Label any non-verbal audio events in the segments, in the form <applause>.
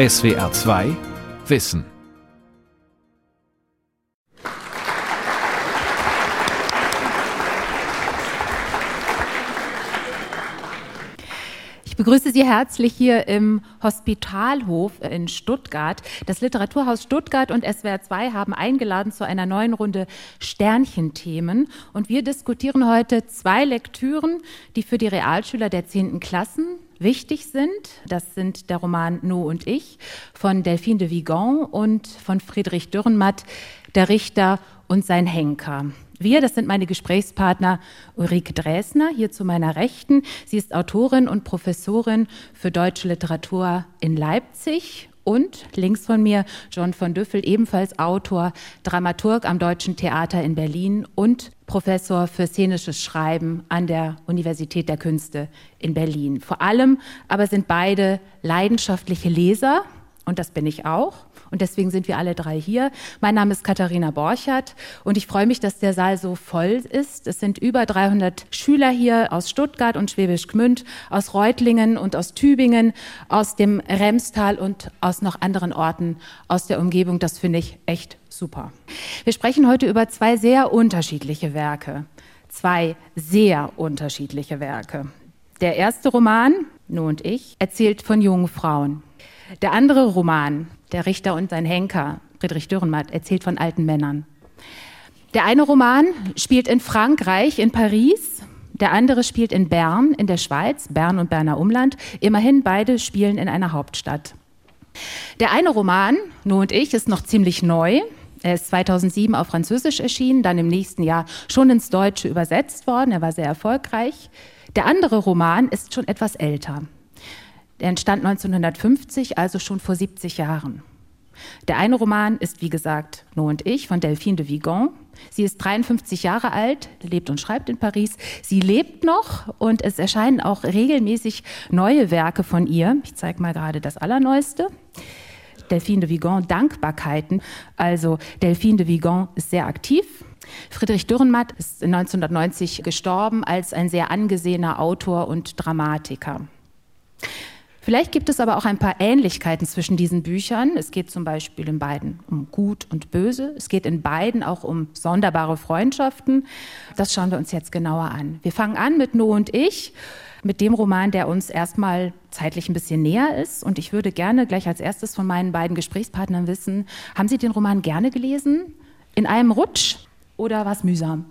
SWR 2 Wissen. Ich begrüße Sie herzlich hier im Hospitalhof in Stuttgart. Das Literaturhaus Stuttgart und SWR 2 haben eingeladen zu einer neuen Runde Sternchenthemen. Und wir diskutieren heute zwei Lektüren, die für die Realschüler der 10. Klassen wichtig sind. Das sind der Roman No und ich von Delphine de Vigan und von Friedrich Dürrenmatt, Der Richter und sein Henker. Wir, das sind meine Gesprächspartner Ulrike Dresner, hier zu meiner Rechten. Sie ist Autorin und Professorin für deutsche Literatur in Leipzig. Und links von mir John von Düffel, ebenfalls Autor, Dramaturg am Deutschen Theater in Berlin und Professor für szenisches Schreiben an der Universität der Künste in Berlin. Vor allem aber sind beide leidenschaftliche Leser, und das bin ich auch. Und deswegen sind wir alle drei hier. Mein Name ist Katharina Borchardt und ich freue mich, dass der Saal so voll ist. Es sind über 300 Schüler hier aus Stuttgart und Schwäbisch Gmünd, aus Reutlingen und aus Tübingen, aus dem Remstal und aus noch anderen Orten aus der Umgebung. Das finde ich echt super. Wir sprechen heute über zwei sehr unterschiedliche Werke. Zwei sehr unterschiedliche Werke. Der erste Roman, Nu und ich, erzählt von jungen Frauen. Der andere Roman, Der Richter und sein Henker, Friedrich Dürrenmatt, erzählt von alten Männern. Der eine Roman spielt in Frankreich, in Paris. Der andere spielt in Bern, in der Schweiz, Bern und Berner Umland. Immerhin beide spielen in einer Hauptstadt. Der eine Roman, Nu und ich, ist noch ziemlich neu. Er ist 2007 auf Französisch erschienen, dann im nächsten Jahr schon ins Deutsche übersetzt worden. Er war sehr erfolgreich. Der andere Roman ist schon etwas älter. Der entstand 1950, also schon vor 70 Jahren. Der eine Roman ist, wie gesagt, No und ich von Delphine de Vigan. Sie ist 53 Jahre alt, lebt und schreibt in Paris. Sie lebt noch und es erscheinen auch regelmäßig neue Werke von ihr. Ich zeige mal gerade das Allerneueste. Delphine de Vigan, Dankbarkeiten. Also Delphine de Vigan ist sehr aktiv. Friedrich Dürrenmatt ist 1990 gestorben als ein sehr angesehener Autor und Dramatiker. Vielleicht gibt es aber auch ein paar Ähnlichkeiten zwischen diesen Büchern. Es geht zum Beispiel in beiden um Gut und Böse. Es geht in beiden auch um sonderbare Freundschaften. Das schauen wir uns jetzt genauer an. Wir fangen an mit No und ich, mit dem Roman, der uns erstmal zeitlich ein bisschen näher ist. Und ich würde gerne gleich als erstes von meinen beiden Gesprächspartnern wissen, haben Sie den Roman gerne gelesen? In einem Rutsch oder war es mühsam?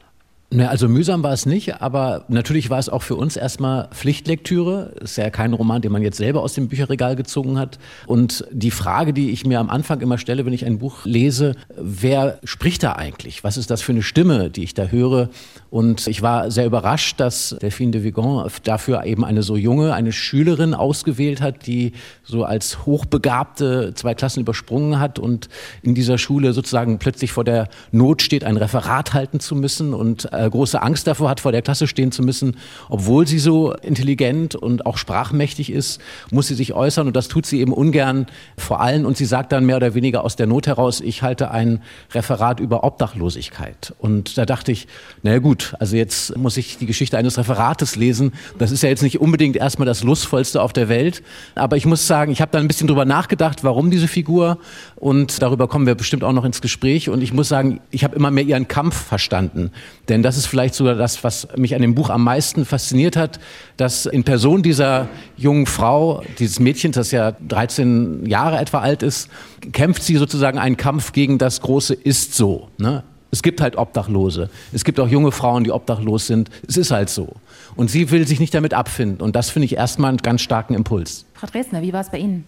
Ne, also mühsam war es nicht, aber natürlich war es auch für uns erstmal Pflichtlektüre. Ist ja kein Roman, den man jetzt selber aus dem Bücherregal gezogen hat. Und die Frage, die ich mir am Anfang immer stelle, wenn ich ein Buch lese, wer spricht da eigentlich? Was ist das für eine Stimme, die ich da höre? Und ich war sehr überrascht, dass Delphine de Vigan dafür eben eine so junge, eine Schülerin ausgewählt hat, die so als Hochbegabte zwei Klassen übersprungen hat und in dieser Schule sozusagen plötzlich vor der Not steht, ein Referat halten zu müssen und äh, große Angst davor hat, vor der Klasse stehen zu müssen. Obwohl sie so intelligent und auch sprachmächtig ist, muss sie sich äußern und das tut sie eben ungern vor allen. Und sie sagt dann mehr oder weniger aus der Not heraus, ich halte ein Referat über Obdachlosigkeit. Und da dachte ich, naja gut, also jetzt muss ich die Geschichte eines Referates lesen. Das ist ja jetzt nicht unbedingt erstmal das Lustvollste auf der Welt. Aber ich muss sagen, ich habe da ein bisschen drüber nachgedacht, warum diese Figur. Und darüber kommen wir bestimmt auch noch ins Gespräch. Und ich muss sagen, ich habe immer mehr ihren Kampf verstanden. Denn das ist vielleicht sogar das, was mich an dem Buch am meisten fasziniert hat, dass in Person dieser jungen Frau, dieses Mädchens, das ja 13 Jahre etwa alt ist, kämpft sie sozusagen einen Kampf gegen das große Ist so. Ne? Es gibt halt Obdachlose. Es gibt auch junge Frauen, die obdachlos sind. Es ist halt so. Und sie will sich nicht damit abfinden. Und das finde ich erstmal einen ganz starken Impuls. Frau Dresdner, wie war es bei Ihnen?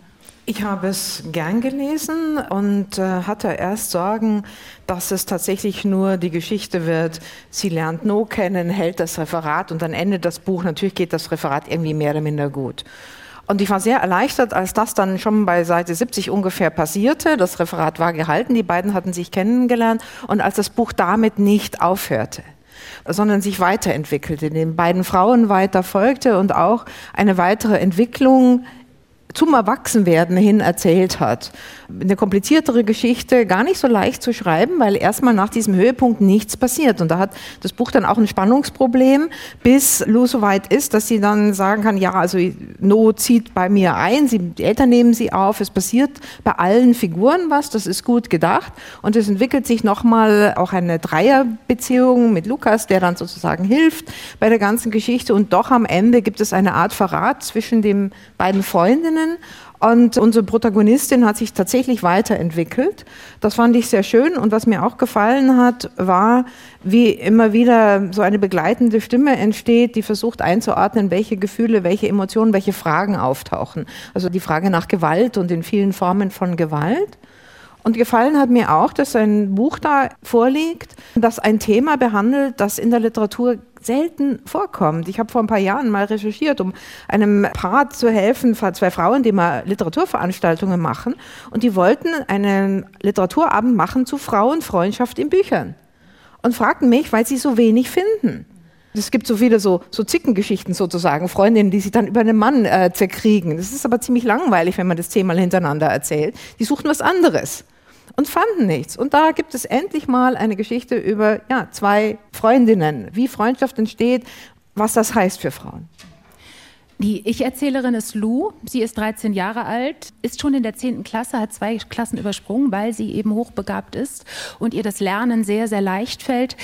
Ich habe es gern gelesen und äh, hatte erst Sorgen, dass es tatsächlich nur die Geschichte wird, sie lernt No kennen, hält das Referat und dann endet das Buch. Natürlich geht das Referat irgendwie mehr oder minder gut. Und ich war sehr erleichtert, als das dann schon bei Seite 70 ungefähr passierte. Das Referat war gehalten, die beiden hatten sich kennengelernt und als das Buch damit nicht aufhörte sondern sich weiterentwickelte, den beiden Frauen weiter folgte und auch eine weitere Entwicklung zum Erwachsenwerden hin erzählt hat. Eine kompliziertere Geschichte, gar nicht so leicht zu schreiben, weil erstmal nach diesem Höhepunkt nichts passiert. Und da hat das Buch dann auch ein Spannungsproblem, bis Lou so weit ist, dass sie dann sagen kann, ja, also No zieht bei mir ein, sie, die Eltern nehmen sie auf, es passiert bei allen Figuren was, das ist gut gedacht. Und es entwickelt sich nochmal auch eine Dreierbeziehung mit Lukas, der dann sozusagen hilft bei der ganzen Geschichte. Und doch am Ende gibt es eine Art Verrat zwischen den beiden Freundinnen Freundinnen. Und unsere Protagonistin hat sich tatsächlich weiterentwickelt. Das fand ich sehr schön. Und was mir auch gefallen hat, war, wie immer wieder so eine begleitende Stimme entsteht, die versucht einzuordnen, welche Gefühle, welche Emotionen, welche Fragen auftauchen. Also die Frage nach Gewalt und den vielen Formen von Gewalt. Und gefallen hat mir auch, dass ein Buch da vorliegt, das ein Thema behandelt, das in der Literatur selten vorkommt. Ich habe vor ein paar Jahren mal recherchiert, um einem Paar zu helfen, zwei Frauen, die mal Literaturveranstaltungen machen. Und die wollten einen Literaturabend machen zu Frauenfreundschaft in Büchern. Und fragten mich, weil sie so wenig finden. Es gibt so viele so, so Zickengeschichten sozusagen, Freundinnen, die sich dann über einen Mann äh, zerkriegen. Das ist aber ziemlich langweilig, wenn man das zehnmal hintereinander erzählt. Die suchten was anderes und fanden nichts. Und da gibt es endlich mal eine Geschichte über ja, zwei Freundinnen, wie Freundschaft entsteht, was das heißt für Frauen. Die Ich-Erzählerin ist Lou. Sie ist 13 Jahre alt, ist schon in der 10. Klasse, hat zwei Klassen übersprungen, weil sie eben hochbegabt ist und ihr das Lernen sehr, sehr leicht fällt.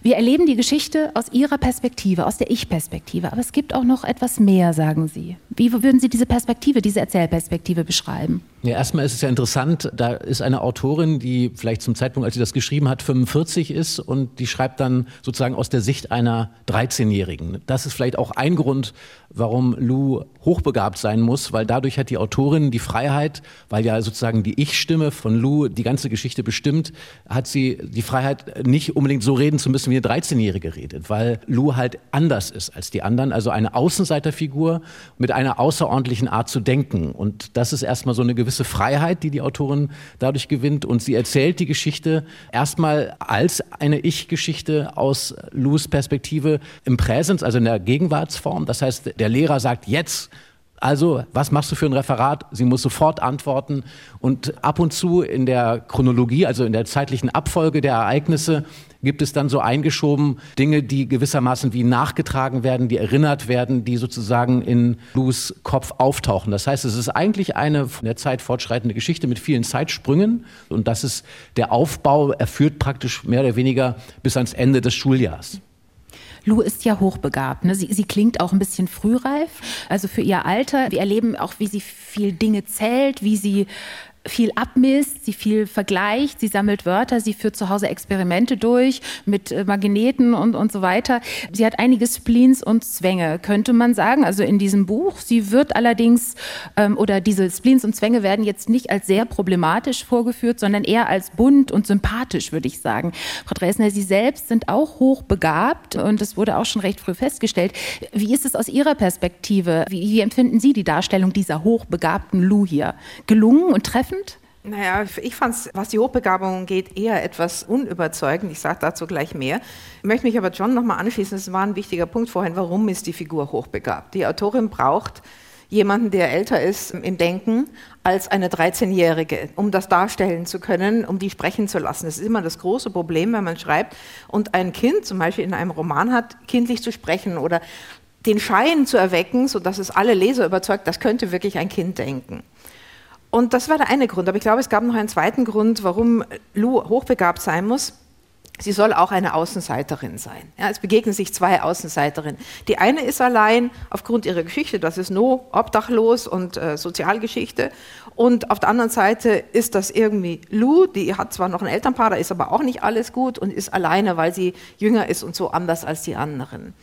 Wir erleben die Geschichte aus Ihrer Perspektive, aus der Ich-Perspektive. Aber es gibt auch noch etwas mehr, sagen Sie. Wie würden Sie diese Perspektive, diese Erzählperspektive beschreiben? Ja, erstmal ist es ja interessant, da ist eine Autorin, die vielleicht zum Zeitpunkt, als sie das geschrieben hat, 45 ist und die schreibt dann sozusagen aus der Sicht einer 13-Jährigen. Das ist vielleicht auch ein Grund, warum Lou hochbegabt sein muss, weil dadurch hat die Autorin die Freiheit, weil ja sozusagen die Ich-Stimme von Lou die ganze Geschichte bestimmt, hat sie die Freiheit, nicht unbedingt so reden zu müssen, wie eine 13-Jährige redet, weil Lou halt anders ist als die anderen, also eine Außenseiterfigur mit einer außerordentlichen Art zu denken. Und das ist erstmal so eine gewisse Freiheit, die die Autorin dadurch gewinnt. Und sie erzählt die Geschichte erstmal als eine Ich-Geschichte aus Lous Perspektive im Präsens, also in der Gegenwartsform. Das heißt, der Lehrer sagt jetzt, also, was machst du für ein Referat? Sie muss sofort antworten. Und ab und zu in der Chronologie, also in der zeitlichen Abfolge der Ereignisse, gibt es dann so eingeschoben Dinge, die gewissermaßen wie nachgetragen werden, die erinnert werden, die sozusagen in Lus Kopf auftauchen. Das heißt, es ist eigentlich eine von der Zeit fortschreitende Geschichte mit vielen Zeitsprüngen und das ist der Aufbau, er führt praktisch mehr oder weniger bis ans Ende des Schuljahrs. Lou ist ja hochbegabt. Ne? Sie, sie, klingt auch ein bisschen frühreif, also für ihr Alter. Wir erleben auch, wie sie viel Dinge zählt, wie sie viel abmisst, sie viel vergleicht, sie sammelt Wörter, sie führt zu Hause Experimente durch mit äh, Magneten und, und so weiter. Sie hat einige Spleens und Zwänge, könnte man sagen, also in diesem Buch. Sie wird allerdings, ähm, oder diese Spleens und Zwänge werden jetzt nicht als sehr problematisch vorgeführt, sondern eher als bunt und sympathisch, würde ich sagen. Frau Dresner, Sie selbst sind auch hochbegabt und das wurde auch schon recht früh festgestellt. Wie ist es aus Ihrer Perspektive? Wie, wie empfinden Sie die Darstellung dieser hochbegabten Lou hier? Gelungen und treffend? Naja, ich fand es, was die Hochbegabung geht, eher etwas unüberzeugend. Ich sage dazu gleich mehr. Ich möchte mich aber John nochmal anschließen. Das war ein wichtiger Punkt vorhin. Warum ist die Figur hochbegabt? Die Autorin braucht jemanden, der älter ist im Denken als eine 13-Jährige, um das darstellen zu können, um die sprechen zu lassen. Das ist immer das große Problem, wenn man schreibt und ein Kind zum Beispiel in einem Roman hat, kindlich zu sprechen oder den Schein zu erwecken, sodass es alle Leser überzeugt, das könnte wirklich ein Kind denken. Und das war der eine Grund. Aber ich glaube, es gab noch einen zweiten Grund, warum Lou hochbegabt sein muss. Sie soll auch eine Außenseiterin sein. Ja, es begegnen sich zwei Außenseiterinnen. Die eine ist allein aufgrund ihrer Geschichte, das ist No, obdachlos und äh, Sozialgeschichte. Und auf der anderen Seite ist das irgendwie Lou, die hat zwar noch ein Elternpaar, da ist aber auch nicht alles gut und ist alleine, weil sie jünger ist und so anders als die anderen.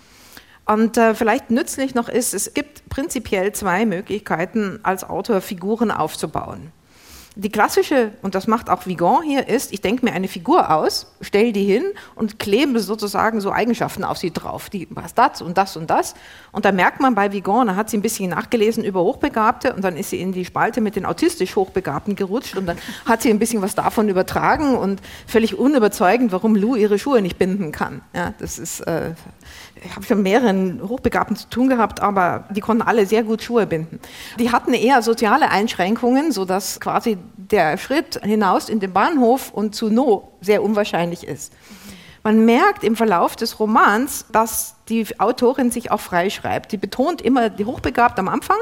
Und äh, vielleicht nützlich noch ist, es gibt prinzipiell zwei Möglichkeiten, als Autor Figuren aufzubauen. Die klassische, und das macht auch Vigan hier, ist, ich denke mir eine Figur aus, stelle die hin und klebe sozusagen so Eigenschaften auf sie drauf. Die was das und das und das. Und da merkt man bei Vigan, da hat sie ein bisschen nachgelesen über Hochbegabte und dann ist sie in die Spalte mit den autistisch Hochbegabten gerutscht und dann hat sie ein bisschen was davon übertragen und völlig unüberzeugend, warum Lou ihre Schuhe nicht binden kann. Ja, das ist, äh, Ich habe schon mehreren Hochbegabten zu tun gehabt, aber die konnten alle sehr gut Schuhe binden. Die hatten eher soziale Einschränkungen, sodass quasi der Schritt hinaus in den Bahnhof und zu No sehr unwahrscheinlich ist. Man merkt im Verlauf des Romans, dass die Autorin sich auch freischreibt. Die betont immer die Hochbegabt am Anfang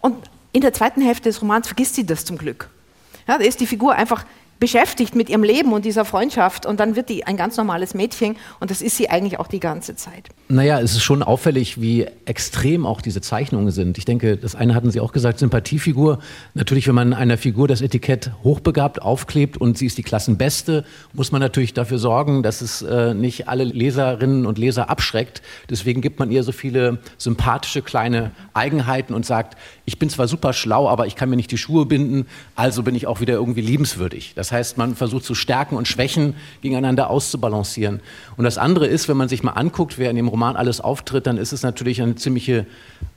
und in der zweiten Hälfte des Romans vergisst sie das zum Glück. Ja, da ist die Figur einfach beschäftigt mit ihrem Leben und dieser Freundschaft und dann wird die ein ganz normales Mädchen und das ist sie eigentlich auch die ganze Zeit. Naja, es ist schon auffällig, wie extrem auch diese Zeichnungen sind. Ich denke, das eine hatten Sie auch gesagt, Sympathiefigur. Natürlich, wenn man einer Figur das Etikett hochbegabt aufklebt und sie ist die Klassenbeste, muss man natürlich dafür sorgen, dass es äh, nicht alle Leserinnen und Leser abschreckt. Deswegen gibt man ihr so viele sympathische kleine Eigenheiten und sagt, ich bin zwar super schlau, aber ich kann mir nicht die Schuhe binden, also bin ich auch wieder irgendwie liebenswürdig. Das heißt, man versucht zu Stärken und Schwächen gegeneinander auszubalancieren. Und das andere ist, wenn man sich mal anguckt, wer in dem Roman alles auftritt, dann ist es natürlich eine ziemliche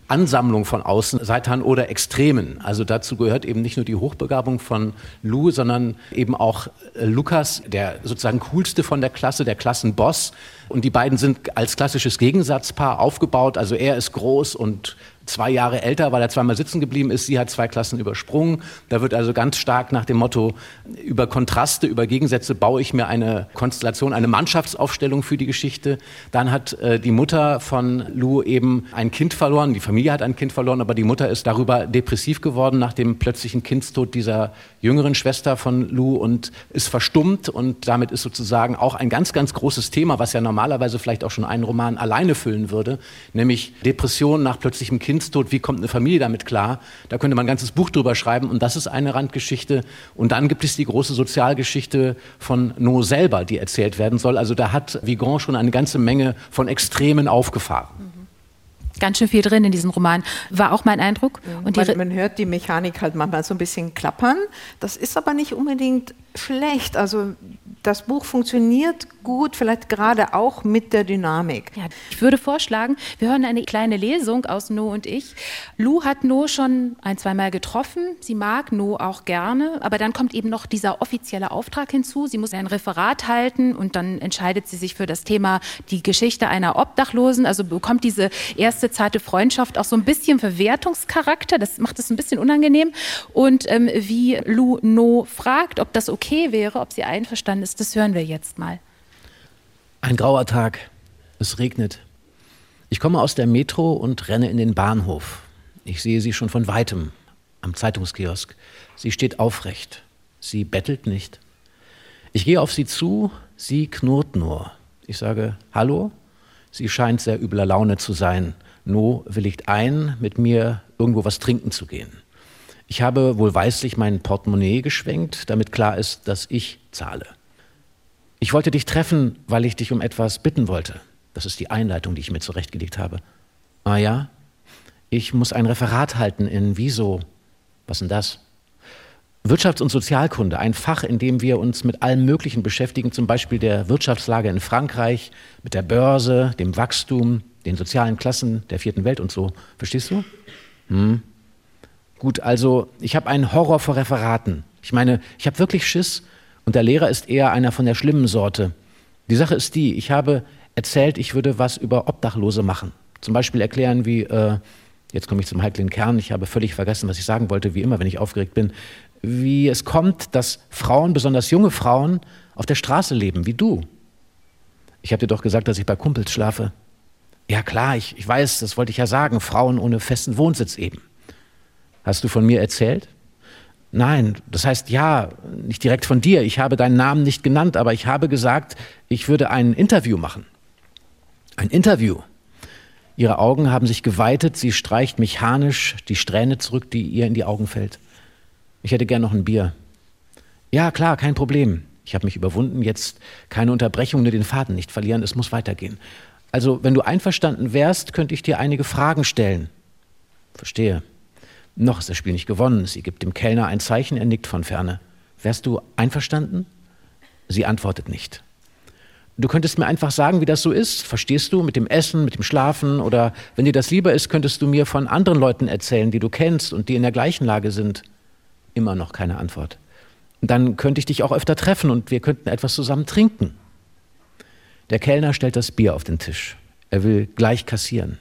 Ansammlung von Außenseitern oder Extremen. Also dazu gehört eben nicht nur die Hochbegabung von Lou, sondern eben auch äh, Lukas, der sozusagen coolste von der Klasse, der Klassenboss. Und die beiden sind als klassisches Gegensatzpaar aufgebaut. Also er ist groß und zwei Jahre älter, weil er zweimal sitzen geblieben ist. Sie hat zwei Klassen übersprungen. Da wird also ganz stark nach dem Motto, über Kontraste, über Gegensätze baue ich mir eine Konstellation, eine Mannschaftsaufstellung für die Geschichte. Dann hat äh, die Mutter von Lou eben ein Kind verloren. Die Familie hat ein Kind verloren, aber die Mutter ist darüber depressiv geworden nach dem plötzlichen Kindstod dieser jüngeren Schwester von Lou und ist verstummt. Und damit ist sozusagen auch ein ganz, ganz großes Thema, was ja normalerweise vielleicht auch schon einen Roman alleine füllen würde, nämlich Depression nach plötzlichem Kindstod Kindstod, wie kommt eine Familie damit klar? Da könnte man ein ganzes Buch drüber schreiben und das ist eine Randgeschichte. Und dann gibt es die große Sozialgeschichte von No selber, die erzählt werden soll. Also da hat Vigan schon eine ganze Menge von Extremen aufgefahren. Ganz schön viel drin in diesem Roman, war auch mein Eindruck. Und man, man hört die Mechanik halt manchmal so ein bisschen klappern. Das ist aber nicht unbedingt schlecht. Also das Buch funktioniert gut, vielleicht gerade auch mit der Dynamik. Ja, ich würde vorschlagen, wir hören eine kleine Lesung aus No und ich. Lou hat No schon ein, zweimal getroffen. Sie mag No auch gerne, aber dann kommt eben noch dieser offizielle Auftrag hinzu. Sie muss ein Referat halten und dann entscheidet sie sich für das Thema die Geschichte einer Obdachlosen. Also bekommt diese erste zarte Freundschaft auch so ein bisschen Verwertungscharakter. Das macht es ein bisschen unangenehm. Und ähm, wie Lou No fragt, ob das okay wäre, ob sie einverstanden ist, das hören wir jetzt mal. Ein grauer Tag. Es regnet. Ich komme aus der Metro und renne in den Bahnhof. Ich sehe sie schon von weitem am Zeitungskiosk. Sie steht aufrecht. Sie bettelt nicht. Ich gehe auf sie zu, sie knurrt nur. Ich sage Hallo. Sie scheint sehr übler Laune zu sein. No willigt ein, mit mir irgendwo was trinken zu gehen. Ich habe wohlweislich mein Portemonnaie geschwenkt, damit klar ist, dass ich zahle. Ich wollte dich treffen, weil ich dich um etwas bitten wollte. Das ist die Einleitung, die ich mir zurechtgelegt habe. Ah ja? Ich muss ein Referat halten in Wieso. Was denn das? Wirtschafts- und Sozialkunde, ein Fach, in dem wir uns mit allem Möglichen beschäftigen, zum Beispiel der Wirtschaftslage in Frankreich, mit der Börse, dem Wachstum, den sozialen Klassen der vierten Welt und so. Verstehst du? Hm. Gut, also ich habe einen Horror vor Referaten. Ich meine, ich habe wirklich Schiss, und der Lehrer ist eher einer von der schlimmen Sorte. Die Sache ist die, ich habe erzählt, ich würde was über Obdachlose machen. Zum Beispiel erklären, wie, äh, jetzt komme ich zum heiklen Kern, ich habe völlig vergessen, was ich sagen wollte, wie immer, wenn ich aufgeregt bin, wie es kommt, dass Frauen, besonders junge Frauen, auf der Straße leben, wie du. Ich habe dir doch gesagt, dass ich bei Kumpels schlafe. Ja klar, ich, ich weiß, das wollte ich ja sagen, Frauen ohne festen Wohnsitz eben. Hast du von mir erzählt? Nein, das heißt ja, nicht direkt von dir. Ich habe deinen Namen nicht genannt, aber ich habe gesagt, ich würde ein Interview machen. Ein Interview. Ihre Augen haben sich geweitet, sie streicht mechanisch die Strähne zurück, die ihr in die Augen fällt. Ich hätte gern noch ein Bier. Ja, klar, kein Problem. Ich habe mich überwunden, jetzt keine Unterbrechung, nur den Faden nicht verlieren, es muss weitergehen. Also, wenn du einverstanden wärst, könnte ich dir einige Fragen stellen. Verstehe. Noch ist das Spiel nicht gewonnen. Sie gibt dem Kellner ein Zeichen, er nickt von ferne. Wärst du einverstanden? Sie antwortet nicht. Du könntest mir einfach sagen, wie das so ist. Verstehst du? Mit dem Essen, mit dem Schlafen oder wenn dir das lieber ist, könntest du mir von anderen Leuten erzählen, die du kennst und die in der gleichen Lage sind. Immer noch keine Antwort. Dann könnte ich dich auch öfter treffen und wir könnten etwas zusammen trinken. Der Kellner stellt das Bier auf den Tisch. Er will gleich kassieren.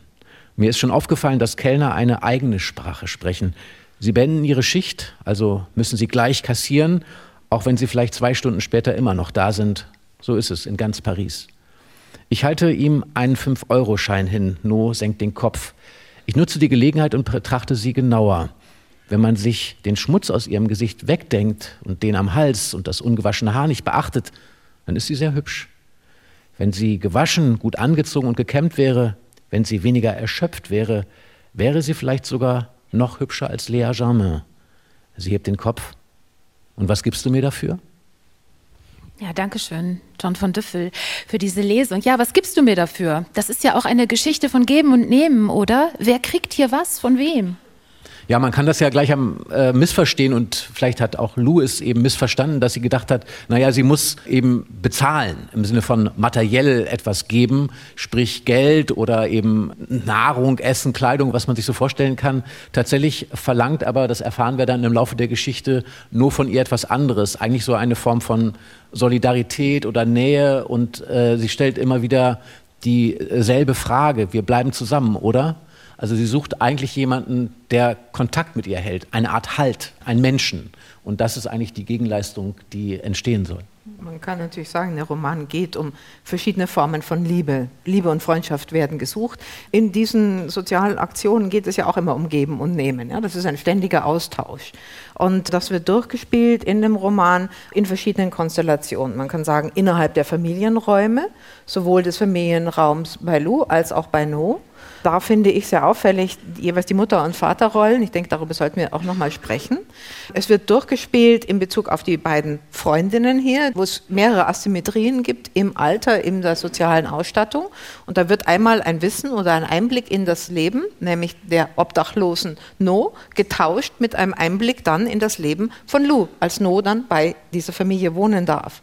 Mir ist schon aufgefallen, dass Kellner eine eigene Sprache sprechen. Sie beenden ihre Schicht, also müssen sie gleich kassieren, auch wenn sie vielleicht zwei Stunden später immer noch da sind. So ist es in ganz Paris. Ich halte ihm einen 5-Euro-Schein hin. No senkt den Kopf. Ich nutze die Gelegenheit und betrachte sie genauer. Wenn man sich den Schmutz aus ihrem Gesicht wegdenkt und den am Hals und das ungewaschene Haar nicht beachtet, dann ist sie sehr hübsch. Wenn sie gewaschen, gut angezogen und gekämmt wäre, wenn sie weniger erschöpft wäre, wäre sie vielleicht sogar noch hübscher als Lea Germain. Sie hebt den Kopf. Und was gibst du mir dafür? Ja, danke schön, John von Düffel, für diese Lesung. Ja, was gibst du mir dafür? Das ist ja auch eine Geschichte von Geben und Nehmen, oder? Wer kriegt hier was von wem? Ja, man kann das ja gleich am äh, missverstehen und vielleicht hat auch Lou es eben missverstanden, dass sie gedacht hat, naja, sie muss eben bezahlen, im Sinne von materiell etwas geben, sprich Geld oder eben Nahrung, Essen, Kleidung, was man sich so vorstellen kann. Tatsächlich verlangt aber, das erfahren wir dann im Laufe der Geschichte, nur von ihr etwas anderes, eigentlich so eine Form von Solidarität oder Nähe und äh, sie stellt immer wieder dieselbe Frage, wir bleiben zusammen, oder? Also sie sucht eigentlich jemanden, der Kontakt mit ihr hält, eine Art Halt, einen Menschen. Und das ist eigentlich die Gegenleistung, die entstehen soll. Man kann natürlich sagen, der Roman geht um verschiedene Formen von Liebe. Liebe und Freundschaft werden gesucht. In diesen sozialen Aktionen geht es ja auch immer um Geben und Nehmen. Ja? Das ist ein ständiger Austausch. Und das wird durchgespielt in dem Roman in verschiedenen Konstellationen. Man kann sagen, innerhalb der Familienräume, sowohl des Familienraums bei Lou als auch bei No da finde ich sehr auffällig jeweils die Mutter- und Vaterrollen. Ich denke, darüber sollten wir auch nochmal sprechen. Es wird durchgespielt in Bezug auf die beiden Freundinnen hier, wo es mehrere Asymmetrien gibt im Alter, in der sozialen Ausstattung. Und da wird einmal ein Wissen oder ein Einblick in das Leben, nämlich der obdachlosen No, getauscht mit einem Einblick dann in das Leben von Lou, als No dann bei dieser Familie wohnen darf.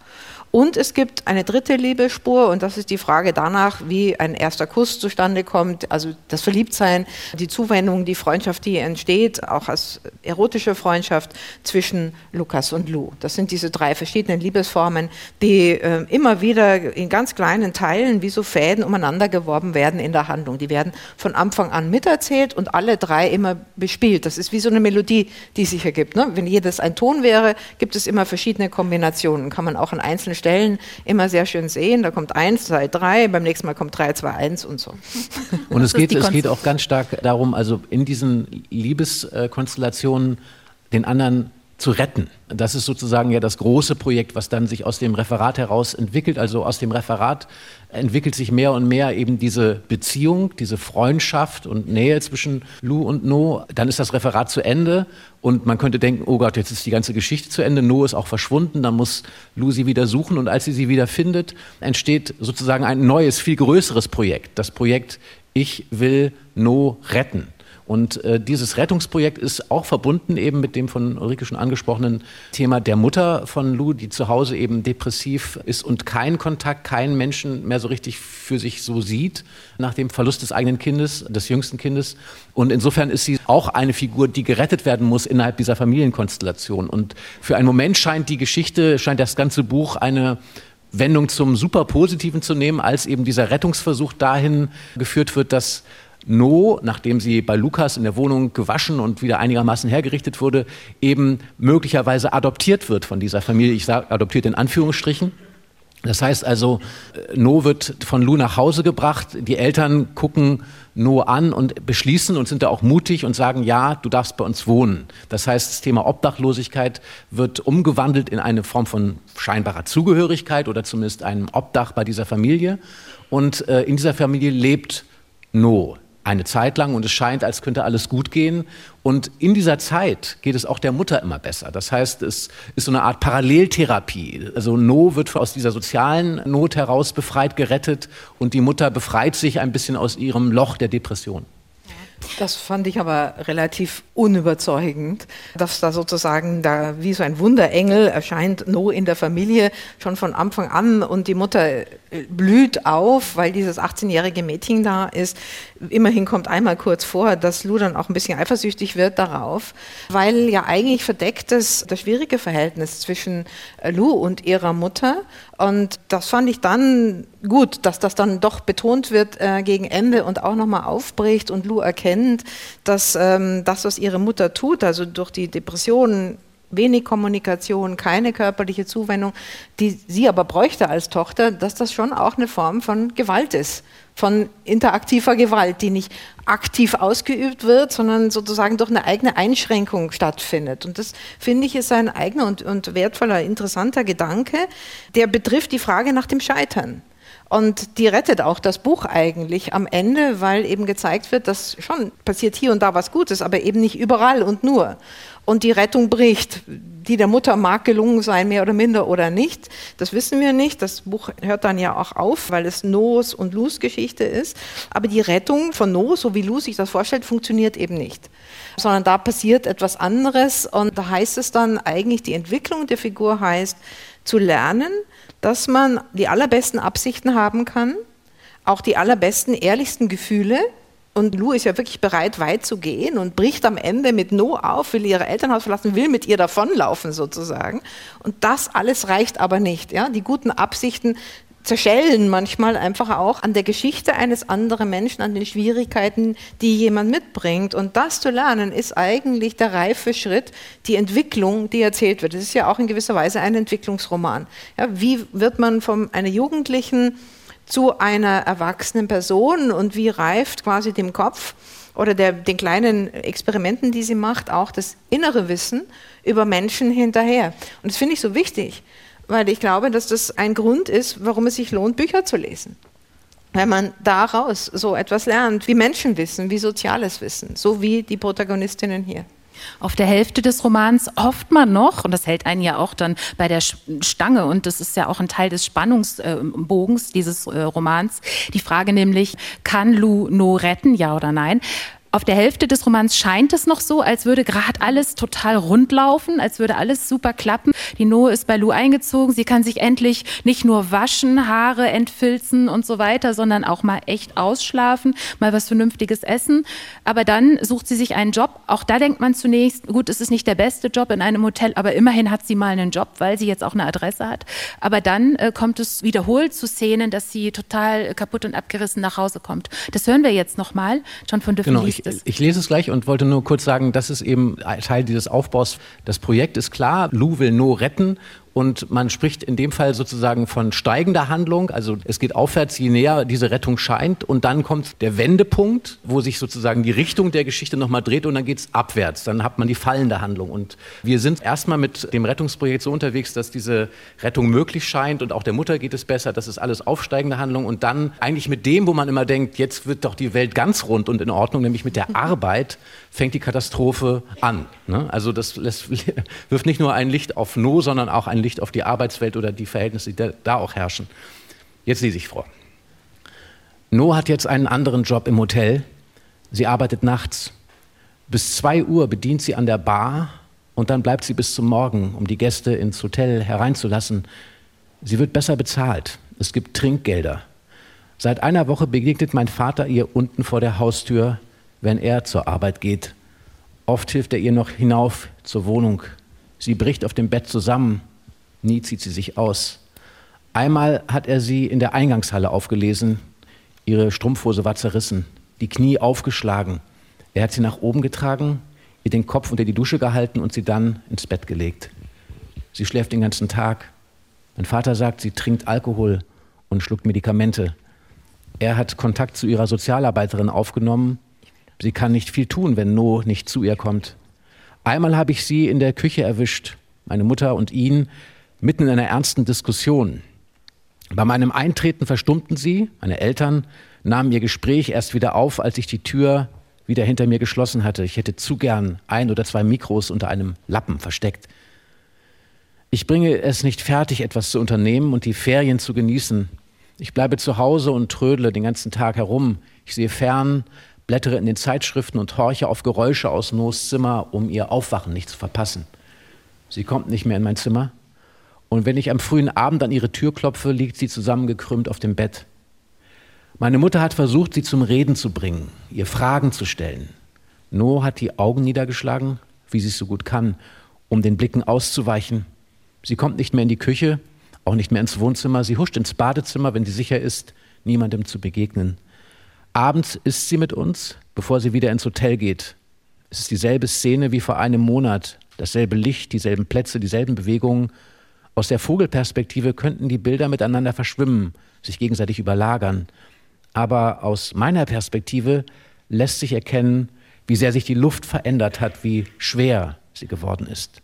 Und es gibt eine dritte Liebesspur und das ist die Frage danach, wie ein erster Kuss zustande kommt, also das Verliebtsein, die Zuwendung, die Freundschaft, die entsteht, auch als erotische Freundschaft zwischen Lukas und Lou. Das sind diese drei verschiedenen Liebesformen, die äh, immer wieder in ganz kleinen Teilen wie so Fäden umeinander geworben werden in der Handlung. Die werden von Anfang an miterzählt und alle drei immer bespielt. Das ist wie so eine Melodie, die sich ergibt. Ne? Wenn jedes ein Ton wäre, gibt es immer verschiedene Kombinationen. Kann man auch an einzelnen Stellen immer sehr schön sehen. Da kommt eins, zwei, drei, beim nächsten Mal kommt drei, zwei, eins und so. <laughs> Und es geht, es geht auch ganz stark darum, also in diesen Liebeskonstellationen den anderen zu retten. Das ist sozusagen ja das große Projekt, was dann sich aus dem Referat heraus entwickelt. Also aus dem Referat entwickelt sich mehr und mehr eben diese Beziehung, diese Freundschaft und Nähe zwischen Lou und No. Dann ist das Referat zu Ende und man könnte denken, oh Gott, jetzt ist die ganze Geschichte zu Ende. No ist auch verschwunden, dann muss Lou sie wieder suchen und als sie sie wieder findet, entsteht sozusagen ein neues, viel größeres Projekt. Das Projekt Ich will No retten. Und äh, dieses Rettungsprojekt ist auch verbunden eben mit dem von Ulrike schon angesprochenen Thema der Mutter von Lou, die zu Hause eben depressiv ist und keinen Kontakt, keinen Menschen mehr so richtig für sich so sieht nach dem Verlust des eigenen Kindes, des jüngsten Kindes. Und insofern ist sie auch eine Figur, die gerettet werden muss innerhalb dieser Familienkonstellation. Und für einen Moment scheint die Geschichte, scheint das ganze Buch eine Wendung zum Superpositiven zu nehmen, als eben dieser Rettungsversuch dahin geführt wird, dass No, nachdem sie bei Lukas in der Wohnung gewaschen und wieder einigermaßen hergerichtet wurde, eben möglicherweise adoptiert wird von dieser Familie. Ich sage adoptiert in Anführungsstrichen. Das heißt also, äh, No wird von Lu nach Hause gebracht. Die Eltern gucken No an und beschließen und sind da auch mutig und sagen, ja, du darfst bei uns wohnen. Das heißt, das Thema Obdachlosigkeit wird umgewandelt in eine Form von scheinbarer Zugehörigkeit oder zumindest einem Obdach bei dieser Familie. Und äh, in dieser Familie lebt No eine Zeit lang und es scheint, als könnte alles gut gehen. Und in dieser Zeit geht es auch der Mutter immer besser. Das heißt, es ist so eine Art Paralleltherapie. Also No wird aus dieser sozialen Not heraus befreit, gerettet und die Mutter befreit sich ein bisschen aus ihrem Loch der Depression. Das fand ich aber relativ unüberzeugend, dass da sozusagen da wie so ein Wunderengel erscheint No in der Familie schon von Anfang an und die Mutter blüht auf, weil dieses 18-jährige Mädchen da ist. Immerhin kommt einmal kurz vor, dass Lou dann auch ein bisschen eifersüchtig wird darauf, weil ja eigentlich verdeckt ist das schwierige Verhältnis zwischen Lou und ihrer Mutter und das fand ich dann gut, dass das dann doch betont wird äh, gegen Ende und auch nochmal aufbricht und Lou erkennt, dass ähm, das, was ihre Mutter tut, also durch die Depressionen, wenig Kommunikation, keine körperliche Zuwendung, die sie aber bräuchte als Tochter, dass das schon auch eine Form von Gewalt ist von interaktiver Gewalt, die nicht aktiv ausgeübt wird, sondern sozusagen durch eine eigene Einschränkung stattfindet. Und das finde ich ist ein eigener und, und wertvoller, interessanter Gedanke, der betrifft die Frage nach dem Scheitern. Und die rettet auch das Buch eigentlich am Ende, weil eben gezeigt wird, dass schon passiert hier und da was Gutes, aber eben nicht überall und nur und die Rettung bricht. Die der Mutter mag gelungen sein, mehr oder minder oder nicht. Das wissen wir nicht. Das Buch hört dann ja auch auf, weil es No's und Lus Geschichte ist. Aber die Rettung von No, so wie Lu sich das vorstellt, funktioniert eben nicht. Sondern da passiert etwas anderes und da heißt es dann eigentlich, die Entwicklung der Figur heißt, zu lernen, dass man die allerbesten Absichten haben kann, auch die allerbesten, ehrlichsten Gefühle, und Lou ist ja wirklich bereit, weit zu gehen und bricht am Ende mit No auf, will ihr Elternhaus verlassen, will mit ihr davonlaufen sozusagen. Und das alles reicht aber nicht. Ja? Die guten Absichten zerschellen manchmal einfach auch an der Geschichte eines anderen Menschen, an den Schwierigkeiten, die jemand mitbringt. Und das zu lernen, ist eigentlich der reife Schritt, die Entwicklung, die erzählt wird. Das ist ja auch in gewisser Weise ein Entwicklungsroman. Ja, wie wird man von einer Jugendlichen zu einer erwachsenen Person und wie reift quasi dem Kopf oder der, den kleinen Experimenten, die sie macht, auch das innere Wissen über Menschen hinterher. Und das finde ich so wichtig, weil ich glaube, dass das ein Grund ist, warum es sich lohnt, Bücher zu lesen. Weil man daraus so etwas lernt, wie Menschenwissen, wie soziales Wissen, so wie die Protagonistinnen hier. Auf der Hälfte des Romans hofft man noch, und das hält einen ja auch dann bei der Stange, und das ist ja auch ein Teil des Spannungsbogens dieses äh, Romans, die Frage nämlich, kann Lou No retten, ja oder nein? Auf der Hälfte des Romans scheint es noch so, als würde gerade alles total rund laufen, als würde alles super klappen. Die Noe ist bei Lou eingezogen. Sie kann sich endlich nicht nur waschen, Haare entfilzen und so weiter, sondern auch mal echt ausschlafen, mal was Vernünftiges essen. Aber dann sucht sie sich einen Job. Auch da denkt man zunächst, gut, es ist nicht der beste Job in einem Hotel, aber immerhin hat sie mal einen Job, weil sie jetzt auch eine Adresse hat. Aber dann äh, kommt es wiederholt zu Szenen, dass sie total kaputt und abgerissen nach Hause kommt. Das hören wir jetzt nochmal. John von Düffel genau, ich, lese es gleich und wollte nur kurz sagen, das ist eben Teil dieses Aufbaus. Das Projekt ist klar, Lou will No retten und man spricht in dem Fall sozusagen von steigender Handlung. Also es geht aufwärts, je näher diese Rettung scheint. Und dann kommt der Wendepunkt, wo sich sozusagen die Richtung der Geschichte nochmal dreht und dann geht es abwärts. Dann hat man die fallende Handlung. Und wir sind erstmal mit dem Rettungsprojekt so unterwegs, dass diese Rettung möglich scheint und auch der Mutter geht es besser. Das ist alles aufsteigende Handlung. Und dann eigentlich mit dem, wo man immer denkt, jetzt wird doch die Welt ganz rund und in Ordnung, nämlich mit der Arbeit, fängt die Katastrophe an. Ne? Also das lässt, <laughs> wirft nicht nur ein Licht auf No, sondern auch ein Licht auf die Arbeitswelt oder die Verhältnisse, die da, auch herrschen. Jetzt lese ich vor. No hat jetzt einen anderen Job im Hotel. Sie arbeitet nachts. Bis zwei Uhr bedient sie an der Bar und dann bleibt sie bis zum Morgen, um die Gäste ins Hotel hereinzulassen. Sie wird besser bezahlt. Es gibt Trinkgelder. Seit einer Woche begegnet mein Vater ihr unten vor der Haustür wenn er zur Arbeit geht. Oft hilft er ihr noch hinauf zur Wohnung. Sie bricht auf dem Bett zusammen. Nie zieht sie sich aus. Einmal hat er sie in der Eingangshalle aufgelesen. Ihre Strumpfhose war zerrissen, die Knie aufgeschlagen. Er hat sie nach oben getragen, ihr den Kopf unter die Dusche gehalten und sie dann ins Bett gelegt. Sie schläft den ganzen Tag. Mein Vater sagt, sie trinkt Alkohol und schluckt Medikamente. Er hat Kontakt zu ihrer Sozialarbeiterin aufgenommen Sie kann nicht viel tun, wenn No nicht zu ihr kommt. Einmal habe ich sie in der Küche erwischt, meine Mutter und ihn, mitten in einer ernsten Diskussion. Bei meinem Eintreten verstummten sie, meine Eltern, nahmen ihr Gespräch erst wieder auf, als ich die Tür wieder hinter mir geschlossen hatte. Ich hätte zu gern ein oder zwei Mikros unter einem Lappen versteckt. Ich bringe es nicht fertig, etwas zu unternehmen und die Ferien zu genießen. Ich bleibe zu Hause und trödle den ganzen Tag herum. Ich sehe fern, blättere in den Zeitschriften und horche auf Geräusche aus No's Zimmer, um ihr Aufwachen nicht zu verpassen. Sie kommt nicht mehr in mein Zimmer. Und wenn ich am frühen Abend an ihre Tür klopfe, liegt sie zusammengekrümmt auf dem Bett. Meine Mutter hat versucht, sie zum Reden zu bringen, ihr Fragen zu stellen. No hat die Augen niedergeschlagen, wie sie es so gut kann, um den Blicken auszuweichen. Sie kommt nicht mehr in die Küche, auch nicht mehr ins Wohnzimmer. Sie huscht ins Badezimmer, wenn sie sicher ist, niemandem zu begegnen. Abends isst sie mit uns, bevor sie wieder ins Hotel geht. Es ist dieselbe Szene wie vor einem Monat, dasselbe Licht, dieselben Plätze, dieselben Bewegungen. Aus der Vogelperspektive könnten die Bilder miteinander verschwimmen, sich gegenseitig überlagern. Aber aus meiner Perspektive lässt sich erkennen, wie sehr sich die Luft verändert hat, wie schwer sie geworden ist.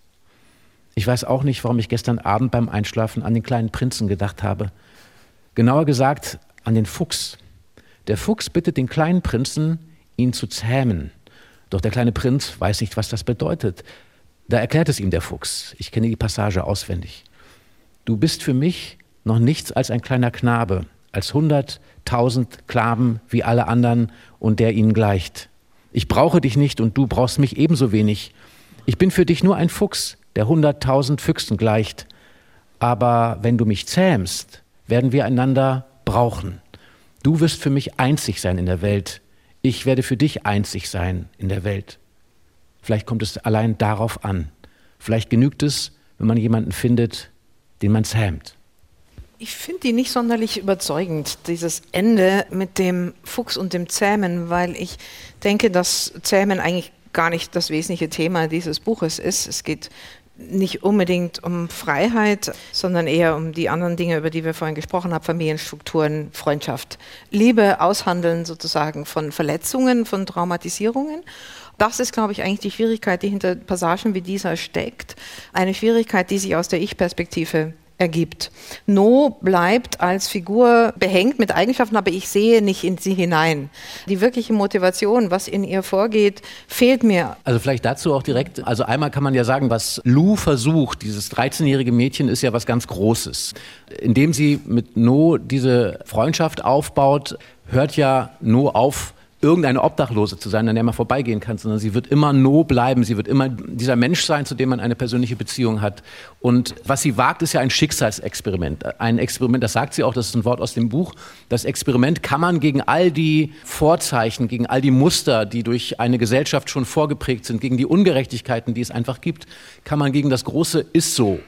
Ich weiß auch nicht, warum ich gestern Abend beim Einschlafen an den kleinen Prinzen gedacht habe. Genauer gesagt an den Fuchs. Der Fuchs bittet den kleinen Prinzen, ihn zu zähmen. Doch der kleine Prinz weiß nicht, was das bedeutet. Da erklärt es ihm der Fuchs. Ich kenne die Passage auswendig. Du bist für mich noch nichts als ein kleiner Knabe, als hunderttausend Knaben wie alle anderen und der ihnen gleicht. Ich brauche dich nicht und du brauchst mich ebenso wenig. Ich bin für dich nur ein Fuchs, der hunderttausend Füchsen gleicht. Aber wenn du mich zähmst, werden wir einander brauchen. Du wirst für mich einzig sein in der Welt. Ich werde für dich einzig sein in der Welt. Vielleicht kommt es allein darauf an. Vielleicht genügt es, wenn man jemanden findet, den man zähmt. Ich finde die nicht sonderlich überzeugend, dieses Ende mit dem Fuchs und dem Zähmen, weil ich denke, dass Zähmen eigentlich gar nicht das wesentliche Thema dieses Buches ist. Es geht nicht unbedingt um Freiheit, sondern eher um die anderen Dinge, über die wir vorhin gesprochen haben, Familienstrukturen, Freundschaft, Liebe, Aushandeln sozusagen von Verletzungen, von Traumatisierungen. Das ist, glaube ich, eigentlich die Schwierigkeit, die hinter Passagen wie dieser steckt. Eine Schwierigkeit, die sich aus der Ich-Perspektive ergibt. No bleibt als Figur behängt mit Eigenschaften, aber ich sehe nicht in sie hinein. Die wirkliche Motivation, was in ihr vorgeht, fehlt mir. Also vielleicht dazu auch direkt, also einmal kann man ja sagen, was Lou versucht, dieses 13-jährige Mädchen ist ja was ganz Großes. Indem sie mit No diese Freundschaft aufbaut, hört ja No auf, irgendeine Obdachlose zu sein, an der man vorbeigehen kann, sondern sie wird immer no bleiben. Sie wird immer dieser Mensch sein, zu dem man eine persönliche Beziehung hat. Und was sie wagt, ist ja ein Schicksalsexperiment. Ein Experiment, das sagt sie auch, das ist ein Wort aus dem Buch. Das Experiment kann man gegen all die Vorzeichen, gegen all die Muster, die durch eine Gesellschaft schon vorgeprägt sind, gegen die Ungerechtigkeiten, die es einfach gibt, kann man gegen das große Ist so,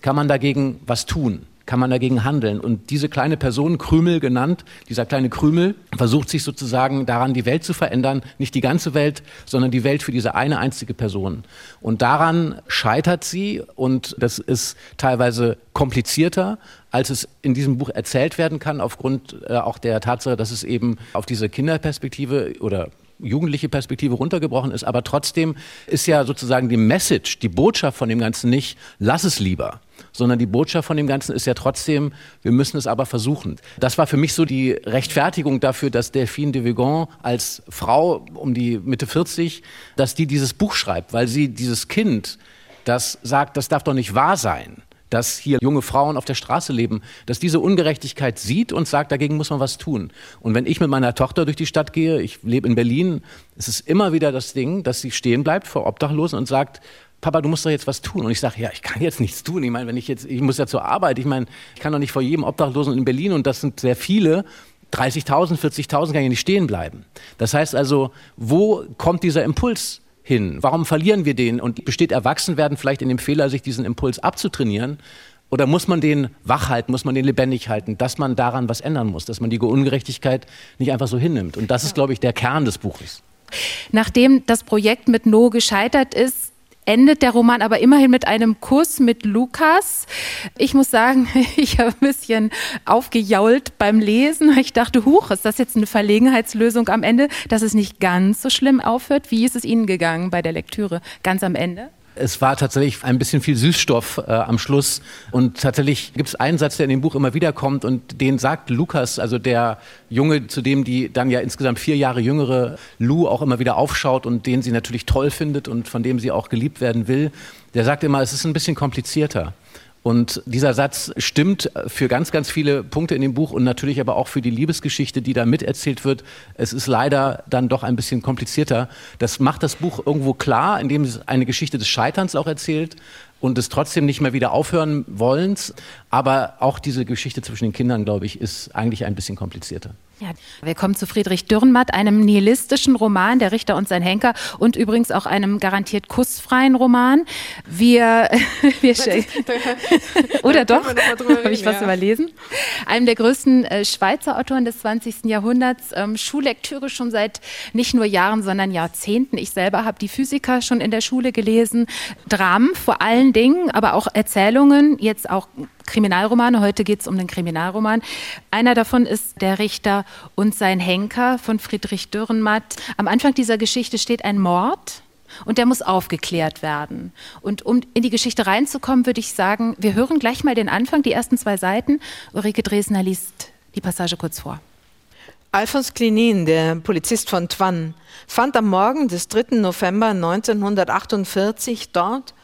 kann man dagegen was tun kann man dagegen handeln. Und diese kleine Person, Krümel genannt, dieser kleine Krümel, versucht sich sozusagen daran, die Welt zu verändern. Nicht die ganze Welt, sondern die Welt für diese eine einzige Person. Und daran scheitert sie und das ist teilweise komplizierter, als es in diesem Buch erzählt werden kann, aufgrund äh, auch der Tatsache, dass es eben auf diese Kinderperspektive oder jugendliche Perspektive runtergebrochen ist. Aber trotzdem ist ja sozusagen die Message, die Botschaft von dem Ganzen nicht, lass es lieber sondern die Botschaft von dem Ganzen ist ja trotzdem, wir müssen es aber versuchen. Das war für mich so die Rechtfertigung dafür, dass Delphine de Vigan als Frau um die Mitte 40, dass die dieses Buch schreibt, weil sie dieses Kind, das sagt, das darf doch nicht wahr sein dass hier junge Frauen auf der Straße leben, dass diese Ungerechtigkeit sieht und sagt, dagegen muss man was tun. Und wenn ich mit meiner Tochter durch die Stadt gehe, ich lebe in Berlin, es ist immer wieder das Ding, dass sie stehen bleibt vor Obdachlosen und sagt, Papa, du musst doch jetzt was tun. Und ich sage, ja, ich kann jetzt nichts tun. Ich meine, wenn ich jetzt, ich muss ja zur Arbeit. Ich meine, ich kann doch nicht vor jedem Obdachlosen in Berlin, und das sind sehr viele, 30.000, 40.000 kann ich nicht stehen bleiben. Das heißt also, wo kommt dieser Impuls hin? Warum verlieren wir den? Und besteht Erwachsenwerden vielleicht in dem Fehler, sich diesen Impuls abzutrainieren? Oder muss man den wach halten, muss man den lebendig halten, dass man daran was ändern muss, dass man die Ungerechtigkeit nicht einfach so hinnimmt? Und das ist, glaube ich, der Kern des Buches. Nachdem das Projekt mit No gescheitert ist, endet der Roman aber immerhin mit einem Kuss mit Lukas. Ich muss sagen, <laughs> ich habe ein bisschen aufgejault beim Lesen. Ich dachte, huch, ist das jetzt eine Verlegenheitslösung am Ende, dass es nicht ganz so schlimm aufhört? Wie ist es Ihnen gegangen bei der Lektüre ganz am Ende? Es war tatsächlich ein bisschen viel Süßstoff äh, am Schluss. Und tatsächlich gibt es einen Satz, der in dem Buch immer wieder kommt und den sagt Lukas, also der Junge, zu dem die dann ja insgesamt vier Jahre jüngere Lou auch immer wieder aufschaut und den sie natürlich toll findet und von dem sie auch geliebt werden will. Der sagt immer, es ist ein bisschen komplizierter. Und dieser Satz stimmt für ganz, ganz viele Punkte in dem Buch und natürlich aber auch für die Liebesgeschichte, die da miterzählt wird. Es ist leider dann doch ein bisschen komplizierter. Das macht das Buch irgendwo klar, indem es eine Geschichte des Scheiterns auch erzählt und es trotzdem nicht mehr wieder aufhören wollens. Aber auch diese Geschichte zwischen den Kindern, glaube ich, ist eigentlich ein bisschen komplizierter. Ja, wir kommen zu Friedrich Dürrenmatt, einem nihilistischen Roman, Der Richter und sein Henker und übrigens auch einem garantiert kussfreien Roman. Wir, <laughs> wir <laughs> oder doch, habe ich was ja. überlesen. Einem der größten äh, Schweizer Autoren des 20. Jahrhunderts, ähm, Schullektüre schon seit nicht nur Jahren, sondern Jahrzehnten. Ich selber habe die Physiker schon in der Schule gelesen, Dramen vor allen Dingen, aber auch Erzählungen, jetzt auch Kriminalromane. Heute geht es um den Kriminalroman. Einer davon ist Der Richter und sein Henker von Friedrich Dürrenmatt. Am Anfang dieser Geschichte steht ein Mord. Und der muss aufgeklärt werden. Und um in die Geschichte reinzukommen, würde ich sagen, wir hören gleich mal den Anfang, die ersten zwei Seiten. Ulrike Dresner liest die Passage kurz vor. Alphons Klinin, der Polizist von Twann, fand am Morgen des 3. November 1948 dort,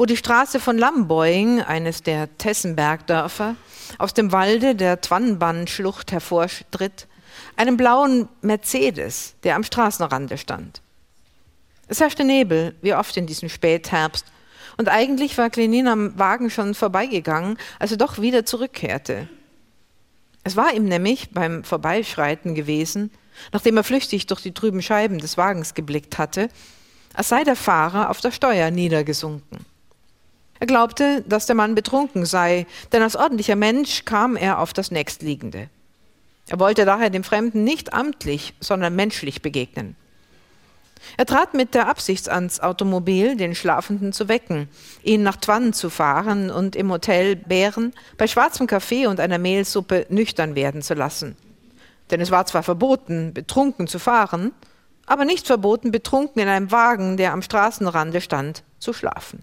wo die Straße von Lamboing, eines der Tessenbergdörfer, aus dem Walde der Twannbannschlucht hervortritt, einen blauen Mercedes, der am Straßenrande stand. Es herrschte Nebel, wie oft in diesem Spätherbst, und eigentlich war Klenin am Wagen schon vorbeigegangen, als er doch wieder zurückkehrte. Es war ihm nämlich beim Vorbeischreiten gewesen, nachdem er flüchtig durch die trüben Scheiben des Wagens geblickt hatte, als sei der Fahrer auf der Steuer niedergesunken. Er glaubte, dass der Mann betrunken sei, denn als ordentlicher Mensch kam er auf das nächstliegende. Er wollte daher dem Fremden nicht amtlich, sondern menschlich begegnen. Er trat mit der Absicht ans Automobil, den Schlafenden zu wecken, ihn nach Twann zu fahren und im Hotel Bären bei schwarzem Kaffee und einer Mehlsuppe nüchtern werden zu lassen. Denn es war zwar verboten, betrunken zu fahren, aber nicht verboten, betrunken in einem Wagen, der am Straßenrande stand, zu schlafen.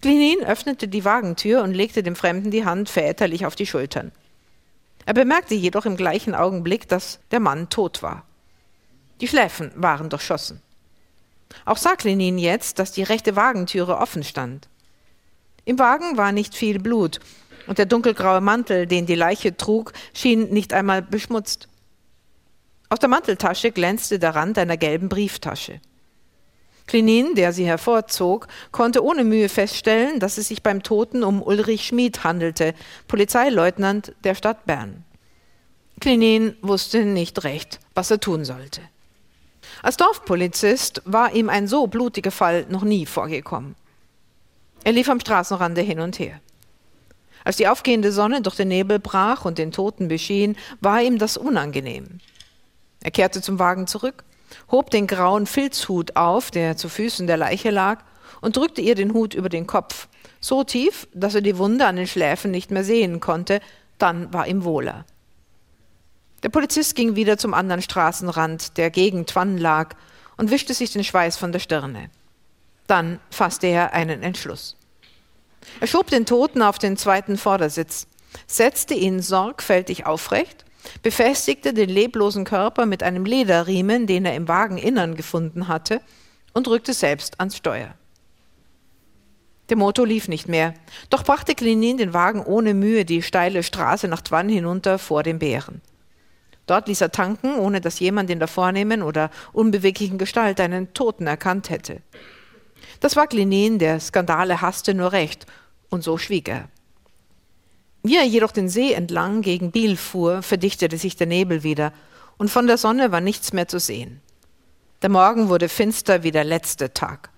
Glinin öffnete die Wagentür und legte dem Fremden die Hand väterlich auf die Schultern. Er bemerkte jedoch im gleichen Augenblick, dass der Mann tot war. Die Schläfen waren durchschossen. Auch sah Klenin jetzt, dass die rechte Wagentüre offen stand. Im Wagen war nicht viel Blut, und der dunkelgraue Mantel, den die Leiche trug, schien nicht einmal beschmutzt. Aus der Manteltasche glänzte der Rand einer gelben Brieftasche. Klenin, der sie hervorzog, konnte ohne Mühe feststellen, dass es sich beim Toten um Ulrich Schmid handelte, Polizeileutnant der Stadt Bern. Klenin wusste nicht recht, was er tun sollte. Als Dorfpolizist war ihm ein so blutiger Fall noch nie vorgekommen. Er lief am Straßenrande hin und her. Als die aufgehende Sonne durch den Nebel brach und den Toten beschien, war ihm das unangenehm. Er kehrte zum Wagen zurück hob den grauen Filzhut auf, der zu Füßen der Leiche lag, und drückte ihr den Hut über den Kopf, so tief, dass er die Wunde an den Schläfen nicht mehr sehen konnte, dann war ihm wohler. Der Polizist ging wieder zum anderen Straßenrand, der gegen Twann lag, und wischte sich den Schweiß von der Stirne. Dann fasste er einen Entschluss. Er schob den Toten auf den zweiten Vordersitz, setzte ihn sorgfältig aufrecht befestigte den leblosen Körper mit einem Lederriemen, den er im Wageninnern gefunden hatte, und rückte selbst ans Steuer. Der Motor lief nicht mehr, doch brachte Klenin den Wagen ohne Mühe die steile Straße nach Twann hinunter vor den Bären. Dort ließ er tanken, ohne dass jemand in der vornehmen oder unbeweglichen Gestalt einen Toten erkannt hätte. Das war Klenin, der Skandale hasste, nur recht, und so schwieg er. Wie er jedoch den See entlang gegen Biel fuhr, verdichtete sich der Nebel wieder, und von der Sonne war nichts mehr zu sehen. Der Morgen wurde finster wie der letzte Tag.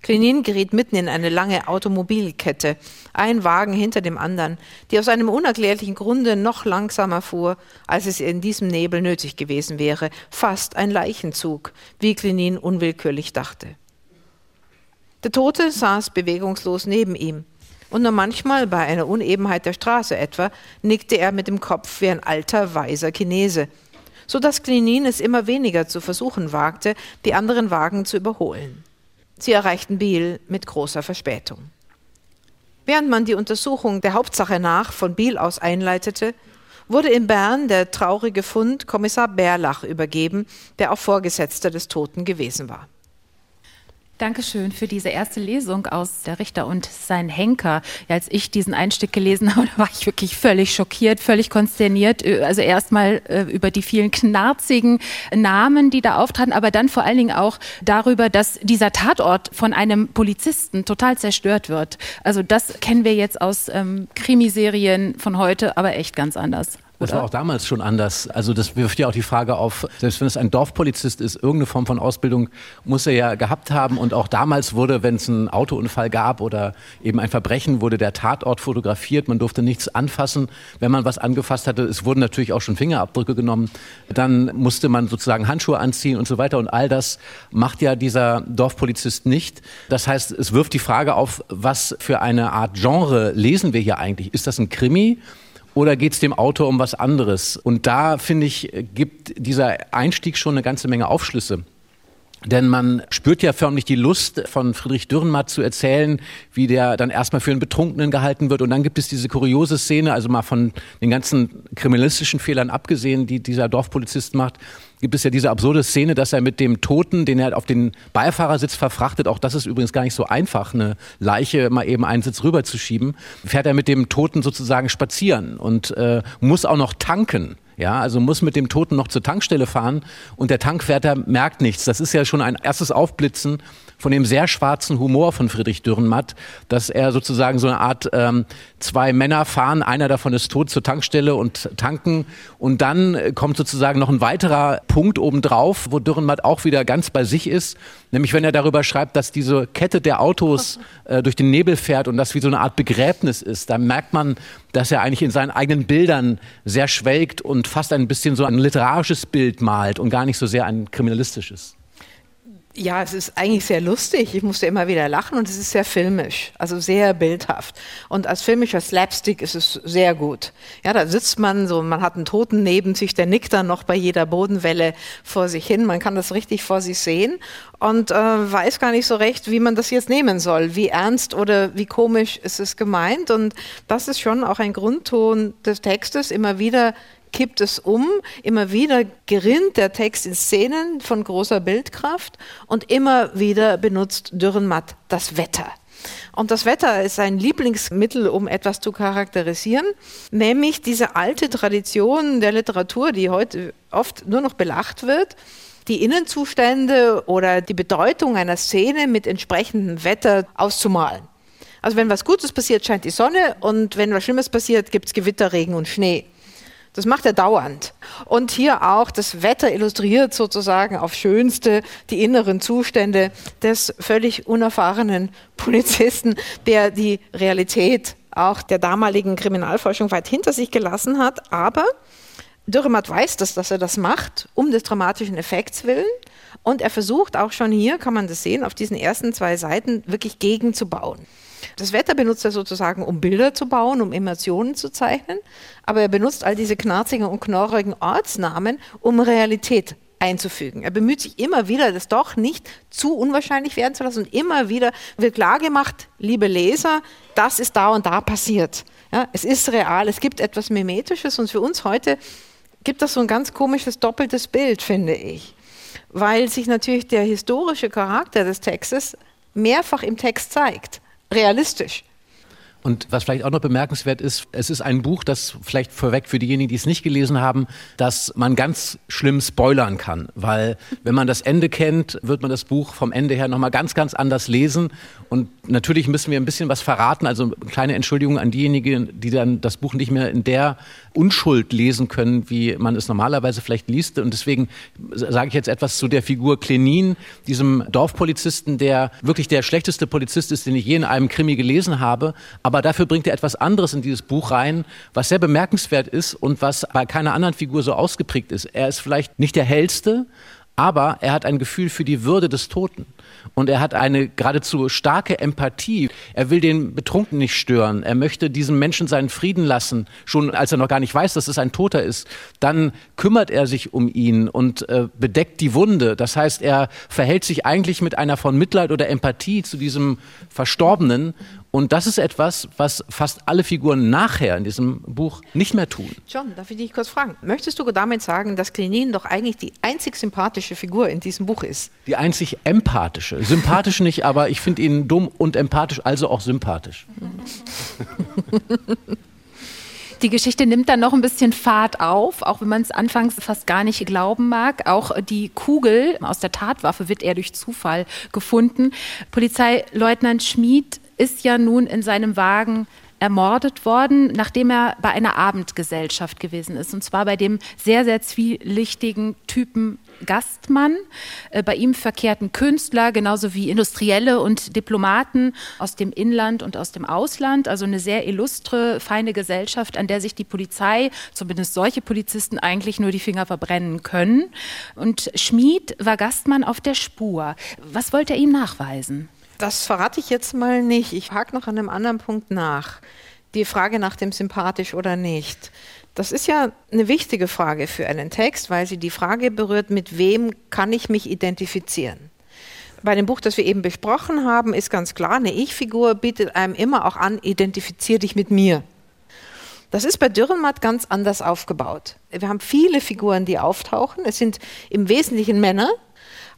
Klenin geriet mitten in eine lange Automobilkette, ein Wagen hinter dem anderen, die aus einem unerklärlichen Grunde noch langsamer fuhr, als es in diesem Nebel nötig gewesen wäre, fast ein Leichenzug, wie Klenin unwillkürlich dachte. Der Tote saß bewegungslos neben ihm, und nur manchmal bei einer Unebenheit der Straße etwa nickte er mit dem Kopf wie ein alter, weiser Chinese, so dass Klenin es immer weniger zu versuchen wagte, die anderen Wagen zu überholen. Sie erreichten Biel mit großer Verspätung. Während man die Untersuchung der Hauptsache nach von Biel aus einleitete, wurde in Bern der traurige Fund Kommissar Bärlach übergeben, der auch Vorgesetzter des Toten gewesen war. Dankeschön für diese erste Lesung aus Der Richter und sein Henker. Ja, als ich diesen Einstieg gelesen <laughs> habe, war ich wirklich völlig schockiert, völlig konsterniert. Äh, also erstmal äh, über die vielen knarzigen Namen, die da auftraten, aber dann vor allen Dingen auch darüber, dass dieser Tatort von einem Polizisten total zerstört wird. Also das kennen wir jetzt aus ähm, Krimiserien von heute, aber echt ganz anders. Das war auch damals schon anders. Also das wirft ja auch die Frage auf, selbst wenn es ein Dorfpolizist ist, irgendeine Form von Ausbildung muss er ja gehabt haben. Und auch damals wurde, wenn es einen Autounfall gab oder eben ein Verbrechen, wurde der Tatort fotografiert. Man durfte nichts anfassen. Wenn man was angefasst hatte, es wurden natürlich auch schon Fingerabdrücke genommen. Dann musste man sozusagen Handschuhe anziehen und so weiter. Und all das macht ja dieser Dorfpolizist nicht. Das heißt, es wirft die Frage auf, was für eine Art Genre lesen wir hier eigentlich? Ist das ein Krimi? Oder geht es dem Autor um was anderes? Und da, finde ich, gibt dieser Einstieg schon eine ganze Menge Aufschlüsse. Denn man spürt ja förmlich die Lust von Friedrich Dürrenmatt zu erzählen, wie der dann erstmal für einen Betrunkenen gehalten wird. Und dann gibt es diese kuriose Szene, also mal von den ganzen kriminalistischen Fehlern abgesehen, die dieser Dorfpolizist macht, gibt es ja diese absurde Szene, dass er mit dem Toten, den er auf den Beifahrersitz verfrachtet, auch das ist übrigens gar nicht so einfach, eine Leiche mal eben einen Sitz rüberzuschieben, fährt er mit dem Toten sozusagen spazieren und äh, muss auch noch tanken. Ja, also muss mit dem Toten noch zur Tankstelle fahren und der Tankwärter merkt nichts. Das ist ja schon ein erstes Aufblitzen von dem sehr schwarzen Humor von Friedrich Dürrenmatt, dass er sozusagen so eine Art ähm, zwei Männer fahren, einer davon ist tot zur Tankstelle und tanken und dann kommt sozusagen noch ein weiterer Punkt obendrauf, wo Dürrenmatt auch wieder ganz bei sich ist, nämlich wenn er darüber schreibt, dass diese Kette der Autos äh, durch den Nebel fährt und das wie so eine Art Begräbnis ist. Da merkt man, dass er eigentlich in seinen eigenen Bildern sehr schwelgt und fast ein bisschen so ein literarisches Bild malt und gar nicht so sehr ein kriminalistisches. Ja, es ist eigentlich sehr lustig. Ich musste immer wieder lachen und es ist sehr filmisch, also sehr bildhaft. Und als filmischer Slapstick ist es sehr gut. Ja, da sitzt man so, man hat einen Toten neben sich, der nickt dann noch bei jeder Bodenwelle vor sich hin. Man kann das richtig vor sich sehen und äh, weiß gar nicht so recht, wie man das jetzt nehmen soll. Wie ernst oder wie komisch ist es gemeint? Und das ist schon auch ein Grundton des Textes, immer wieder kippt es um. Immer wieder gerinnt der Text in Szenen von großer Bildkraft und immer wieder benutzt Dürrenmatt das Wetter. Und das Wetter ist ein Lieblingsmittel, um etwas zu charakterisieren, nämlich diese alte Tradition der Literatur, die heute oft nur noch belacht wird, die Innenzustände oder die Bedeutung einer Szene mit entsprechendem Wetter auszumalen. Also wenn was Gutes passiert, scheint die Sonne und wenn was Schlimmes passiert, gibt es Gewitter, Regen und Schnee. Das macht er dauernd. Und hier auch das Wetter illustriert sozusagen auf schönste die inneren Zustände des völlig unerfahrenen Polizisten, der die Realität auch der damaligen Kriminalforschung weit hinter sich gelassen hat. Aber Dürrematt weiß das, dass er das macht, um des dramatischen Effekts willen. Und er versucht auch schon hier, kann man das sehen, auf diesen ersten zwei Seiten wirklich gegenzubauen. Das Wetter benutzt er sozusagen, um Bilder zu bauen, um Emotionen zu zeichnen, aber er benutzt all diese knarzigen und knorrigen Ortsnamen, um Realität einzufügen. Er bemüht sich immer wieder, das doch nicht zu unwahrscheinlich werden zu lassen. Und immer wieder wird klargemacht, liebe Leser, das ist da und da passiert. Ja, es ist real, es gibt etwas Mimetisches. Und für uns heute gibt das so ein ganz komisches doppeltes Bild, finde ich, weil sich natürlich der historische Charakter des Textes mehrfach im Text zeigt realistisch. Und was vielleicht auch noch bemerkenswert ist, es ist ein Buch, das vielleicht vorweg für diejenigen, die es nicht gelesen haben, dass man ganz schlimm spoilern kann. Weil wenn man das Ende kennt, wird man das Buch vom Ende her nochmal ganz, ganz anders lesen. Und natürlich müssen wir ein bisschen was verraten. Also kleine Entschuldigung an diejenigen, die dann das Buch nicht mehr in der Unschuld lesen können, wie man es normalerweise vielleicht liest. Und deswegen sage ich jetzt etwas zu der Figur Klenin, diesem Dorfpolizisten, der wirklich der schlechteste Polizist ist, den ich je in einem Krimi gelesen habe. Aber dafür bringt er etwas anderes in dieses Buch rein, was sehr bemerkenswert ist und was bei keiner anderen Figur so ausgeprägt ist. Er ist vielleicht nicht der hellste, aber er hat ein Gefühl für die Würde des Toten. Und er hat eine geradezu starke Empathie. Er will den Betrunken nicht stören. Er möchte diesem Menschen seinen Frieden lassen, schon als er noch gar nicht weiß, dass es ein Toter ist. Dann kümmert er sich um ihn und äh, bedeckt die Wunde. Das heißt, er verhält sich eigentlich mit einer von Mitleid oder Empathie zu diesem Verstorbenen Und das ist etwas, was fast alle Figuren nachher in diesem Buch nicht mehr tun. John, darf ich dich kurz fragen? Möchtest du damit sagen, dass Klenin doch eigentlich die einzig sympathische Figur in diesem Buch ist? Die einzig empathische. Sympathisch nicht, aber ich finde ihn dumm und empathisch, also auch sympathisch. Die Geschichte nimmt dann noch ein bisschen Fahrt auf, auch wenn man es anfangs fast gar nicht glauben mag. Auch die Kugel aus der Tatwaffe wird eher durch Zufall gefunden. Polizeileutnant Schmid ist ja nun in seinem Wagen ermordet worden, nachdem er bei einer Abendgesellschaft gewesen ist. Und zwar bei dem sehr, sehr zwielichtigen Typen Gastmann. Äh, bei ihm verkehrten Künstler genauso wie Industrielle und Diplomaten aus dem Inland und aus dem Ausland. Also eine sehr illustre, feine Gesellschaft, an der sich die Polizei, zumindest solche Polizisten, eigentlich nur die Finger verbrennen können. Und Schmid war Gastmann auf der Spur. Was wollte er ihm nachweisen? Das verrate ich jetzt mal nicht. Ich hake noch an einem anderen Punkt nach. Die Frage nach dem sympathisch oder nicht. Das ist ja eine wichtige Frage für einen Text, weil sie die Frage berührt, mit wem kann ich mich identifizieren? Bei dem Buch, das wir eben besprochen haben, ist ganz klar, eine Ich-Figur bietet einem immer auch an, identifizier dich mit mir. Das ist bei Dürrenmatt ganz anders aufgebaut. Wir haben viele Figuren, die auftauchen. Es sind im Wesentlichen Männer,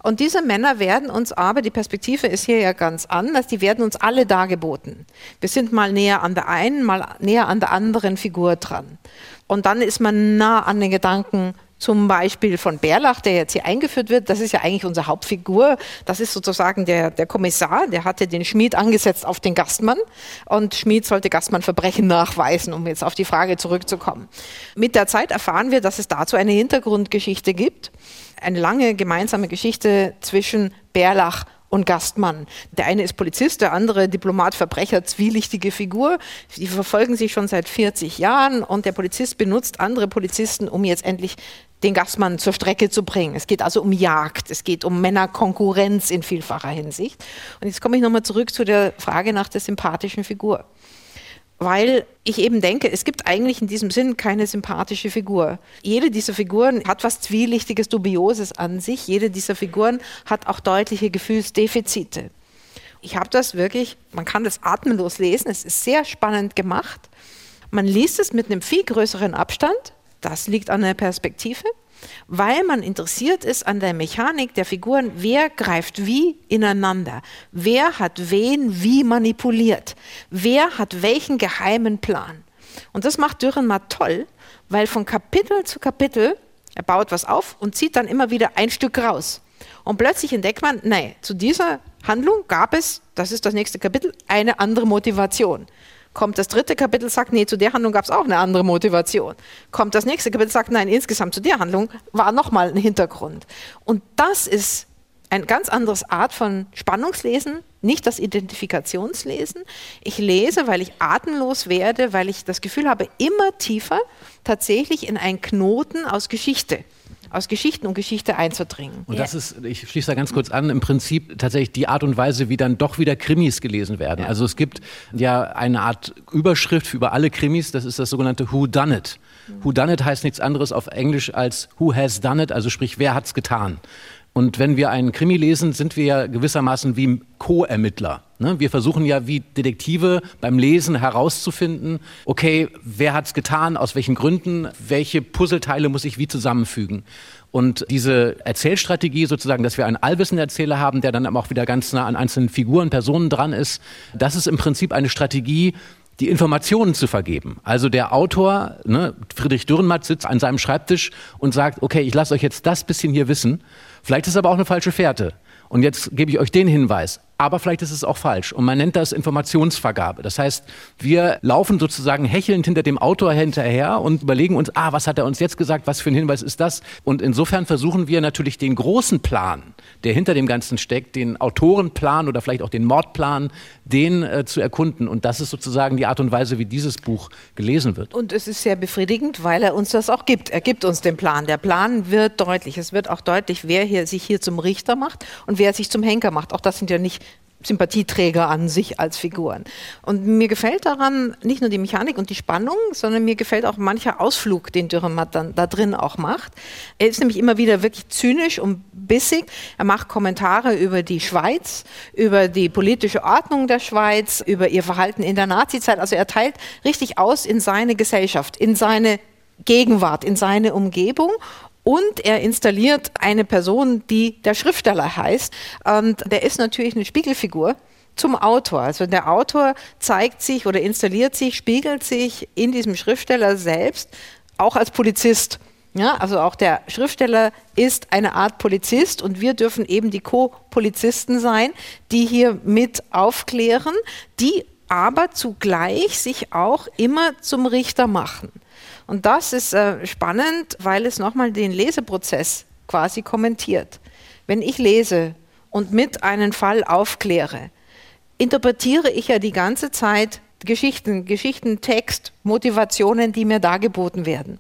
und diese Männer werden uns aber, die Perspektive ist hier ja ganz anders, die werden uns alle dargeboten. Wir sind mal näher an der einen, mal näher an der anderen Figur dran. Und dann ist man nah an den Gedanken zum Beispiel von Bärlach, der jetzt hier eingeführt wird, das ist ja eigentlich unsere Hauptfigur. Das ist sozusagen der, der Kommissar, der hatte den Schmied angesetzt auf den Gastmann und Schmied sollte Gastmann Verbrechen nachweisen, um jetzt auf die Frage zurückzukommen. Mit der Zeit erfahren wir, dass es dazu eine Hintergrundgeschichte gibt eine lange gemeinsame Geschichte zwischen Bärlach und Gastmann. Der eine ist Polizist, der andere Diplomat, Verbrecher, zwielichtige Figur. Die verfolgen sich schon seit 40 Jahren und der Polizist benutzt andere Polizisten, um jetzt endlich den Gastmann zur Strecke zu bringen. Es geht also um Jagd, es geht um Männerkonkurrenz in vielfacher Hinsicht. Und jetzt komme ich nochmal zurück zu der Frage nach der sympathischen Figur weil ich eben denke, es gibt eigentlich in diesem Sinn keine sympathische Figur. Jede dieser Figuren hat was Zwielichtiges, Dubioses an sich. Jede dieser Figuren hat auch deutliche Gefühlsdefizite. Ich habe das wirklich, man kann das atemlos lesen, es ist sehr spannend gemacht. Man liest es mit einem viel größeren Abstand, das liegt an der Perspektive weil man interessiert ist an der Mechanik der Figuren, wer greift wie ineinander, wer hat wen wie manipuliert, wer hat welchen geheimen Plan. Und das macht Dürrenmatt toll, weil von Kapitel zu Kapitel, er baut was auf und zieht dann immer wieder ein Stück raus. Und plötzlich entdeckt man, nein, zu dieser Handlung gab es, das ist das nächste Kapitel, eine andere Motivation. Kommt das dritte Kapitel, sagt, nee, zu der Handlung gab es auch eine andere Motivation. Kommt das nächste Kapitel, sagt, nein, insgesamt zu der Handlung war nochmal ein Hintergrund. Und das ist eine ganz andere Art von Spannungslesen, nicht das Identifikationslesen. Ich lese, weil ich atemlos werde, weil ich das Gefühl habe, immer tiefer tatsächlich in einen Knoten aus Geschichte aus Geschichten und Geschichte einzudringen. Und das ist, ich schließe da ganz kurz an, im Prinzip tatsächlich die Art und Weise, wie dann doch wieder Krimis gelesen werden. Ja. Also es gibt ja eine Art Überschrift für über alle Krimis, das ist das sogenannte Who Done It. Mhm. Who Done It heißt nichts anderes auf Englisch als Who Has Done It, also sprich, wer hat's getan. Und wenn wir einen Krimi lesen, sind wir ja gewissermaßen wie Co-Ermittler. Ne? Wir versuchen ja wie Detektive beim Lesen herauszufinden, okay, wer hat's getan, aus welchen Gründen, welche Puzzleteile muss ich wie zusammenfügen. Und diese Erzählstrategie sozusagen, dass wir einen allwissenden Erzähler haben, der dann aber auch wieder ganz nah an einzelnen Figuren, Personen dran ist, das ist im Prinzip eine Strategie, die Informationen zu vergeben. Also der Autor, ne, Friedrich Dürrenmatt, sitzt an seinem Schreibtisch und sagt, okay, ich lasse euch jetzt das bisschen hier wissen. Vielleicht ist aber auch eine falsche Fährte. Und jetzt gebe ich euch den Hinweis aber vielleicht ist es auch falsch. Und man nennt das Informationsvergabe. Das heißt, wir laufen sozusagen hechelnd hinter dem Autor hinterher und überlegen uns, ah, was hat er uns jetzt gesagt, was für ein Hinweis ist das? Und insofern versuchen wir natürlich den großen Plan, der hinter dem Ganzen steckt, den Autorenplan oder vielleicht auch den Mordplan, den äh, zu erkunden. Und das ist sozusagen die Art und Weise, wie dieses Buch gelesen wird. Und es ist sehr befriedigend, weil er uns das auch gibt. Er gibt uns den Plan. Der Plan wird deutlich. Es wird auch deutlich, wer hier, sich hier zum Richter macht und wer sich zum Henker macht. Auch das sind ja nicht Sympathieträger an sich als Figuren. Und mir gefällt daran nicht nur die Mechanik und die Spannung, sondern mir gefällt auch mancher Ausflug, den Dürrenmatt dann da drin auch macht. Er ist nämlich immer wieder wirklich zynisch und bissig. Er macht Kommentare über die Schweiz, über die politische Ordnung der Schweiz, über ihr Verhalten in der Nazizeit. Also er teilt richtig aus in seine Gesellschaft, in seine Gegenwart, in seine Umgebung und er installiert eine Person, die der Schriftsteller heißt. Und der ist natürlich eine Spiegelfigur zum Autor. Also der Autor zeigt sich oder installiert sich, spiegelt sich in diesem Schriftsteller selbst, auch als Polizist. Ja, also auch der Schriftsteller ist eine Art Polizist und wir dürfen eben die Co-Polizisten sein, die hier mit aufklären, die aber zugleich sich auch immer zum Richter machen. Und das ist äh, spannend, weil es nochmal den Leseprozess quasi kommentiert. Wenn ich lese und mit einem Fall aufkläre, interpretiere ich ja die ganze Zeit Geschichten, Geschichten, Text, Motivationen, die mir dargeboten werden.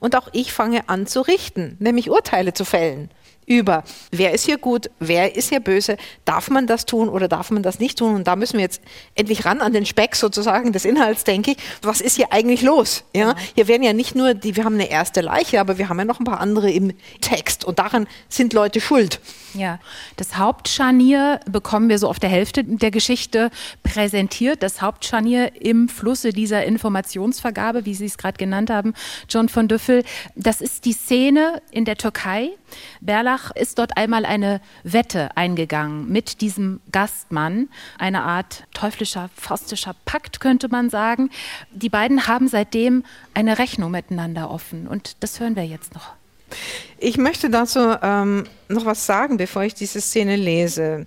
Und auch ich fange an zu richten, nämlich Urteile zu fällen über, wer ist hier gut, wer ist hier böse, darf man das tun oder darf man das nicht tun? Und da müssen wir jetzt endlich ran an den Speck sozusagen des Inhalts, denke ich. Was ist hier eigentlich los? Ja, hier werden ja nicht nur die, wir haben eine erste Leiche, aber wir haben ja noch ein paar andere im Text und daran sind Leute schuld. Ja, das Hauptscharnier bekommen wir so auf der Hälfte der Geschichte präsentiert. Das Hauptscharnier im Flusse dieser Informationsvergabe, wie Sie es gerade genannt haben, John von Düffel, das ist die Szene in der Türkei. Berlach ist dort einmal eine Wette eingegangen mit diesem Gastmann, eine Art teuflischer, faustischer Pakt, könnte man sagen. Die beiden haben seitdem eine Rechnung miteinander offen und das hören wir jetzt noch. Ich möchte dazu ähm, noch was sagen, bevor ich diese Szene lese.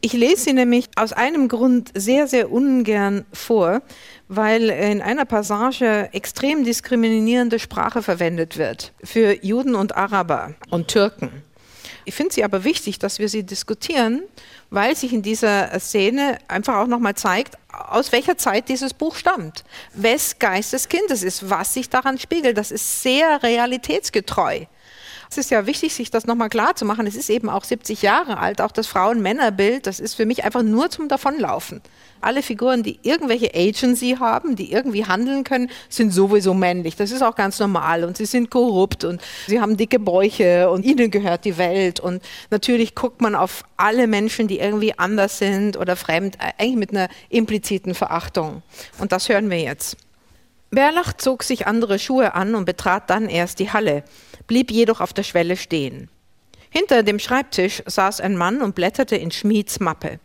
Ich lese sie nämlich aus einem Grund sehr, sehr ungern vor, weil in einer Passage extrem diskriminierende Sprache verwendet wird für Juden und Araber und Türken. Ich finde sie aber wichtig, dass wir sie diskutieren, weil sich in dieser Szene einfach auch nochmal zeigt, aus welcher Zeit dieses Buch stammt, wes Geist des Kindes ist, was sich daran spiegelt. Das ist sehr realitätsgetreu. Es ist ja wichtig, sich das nochmal klar zu machen. Es ist eben auch 70 Jahre alt, auch das Frauen-Männer-Bild, das ist für mich einfach nur zum Davonlaufen. Alle Figuren, die irgendwelche Agency haben, die irgendwie handeln können, sind sowieso männlich. Das ist auch ganz normal und sie sind korrupt und sie haben dicke Bäuche und ihnen gehört die Welt. Und natürlich guckt man auf alle Menschen, die irgendwie anders sind oder fremd, eigentlich mit einer impliziten Verachtung. Und das hören wir jetzt. Berlach zog sich andere Schuhe an und betrat dann erst die Halle blieb jedoch auf der Schwelle stehen. Hinter dem Schreibtisch saß ein Mann und blätterte in Schmieds Mappe.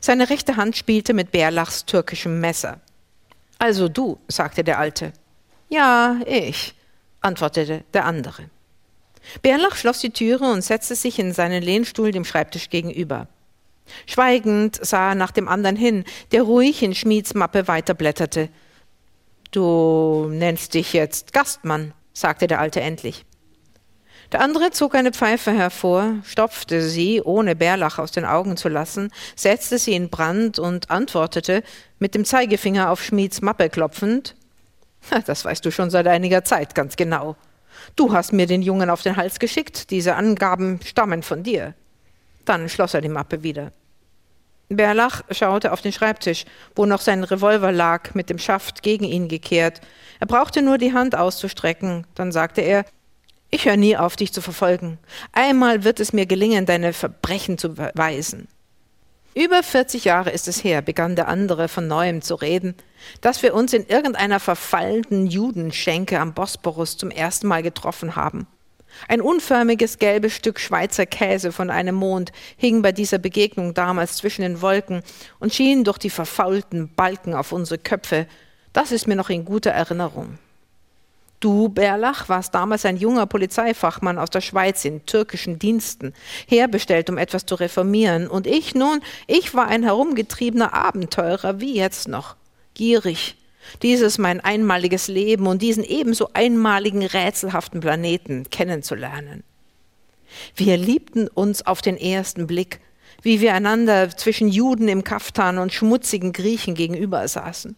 Seine rechte Hand spielte mit Bärlachs türkischem Messer. Also du, sagte der Alte. Ja, ich, antwortete der andere. Bärlach schloss die Türe und setzte sich in seinen Lehnstuhl dem Schreibtisch gegenüber. Schweigend sah er nach dem anderen hin, der ruhig in Schmieds Mappe weiterblätterte. Du nennst dich jetzt Gastmann, sagte der Alte endlich. Der andere zog eine Pfeife hervor, stopfte sie, ohne Bärlach aus den Augen zu lassen, setzte sie in Brand und antwortete, mit dem Zeigefinger auf Schmieds Mappe klopfend, das weißt du schon seit einiger Zeit ganz genau. Du hast mir den Jungen auf den Hals geschickt, diese Angaben stammen von dir. Dann schloss er die Mappe wieder. Bärlach schaute auf den Schreibtisch, wo noch sein Revolver lag, mit dem Schaft gegen ihn gekehrt. Er brauchte nur die Hand auszustrecken. Dann sagte er, ich höre nie auf, dich zu verfolgen. Einmal wird es mir gelingen, deine Verbrechen zu beweisen. Über 40 Jahre ist es her, begann der andere von neuem zu reden, dass wir uns in irgendeiner verfallenden Judenschenke am Bosporus zum ersten Mal getroffen haben. Ein unförmiges gelbes Stück Schweizer Käse von einem Mond hing bei dieser Begegnung damals zwischen den Wolken und schien durch die verfaulten Balken auf unsere Köpfe. Das ist mir noch in guter Erinnerung. Du, Berlach, warst damals ein junger Polizeifachmann aus der Schweiz in türkischen Diensten, herbestellt, um etwas zu reformieren. Und ich nun, ich war ein herumgetriebener Abenteurer, wie jetzt noch, gierig, dieses mein einmaliges Leben und diesen ebenso einmaligen rätselhaften Planeten kennenzulernen. Wir liebten uns auf den ersten Blick, wie wir einander zwischen Juden im Kaftan und schmutzigen Griechen gegenüber saßen.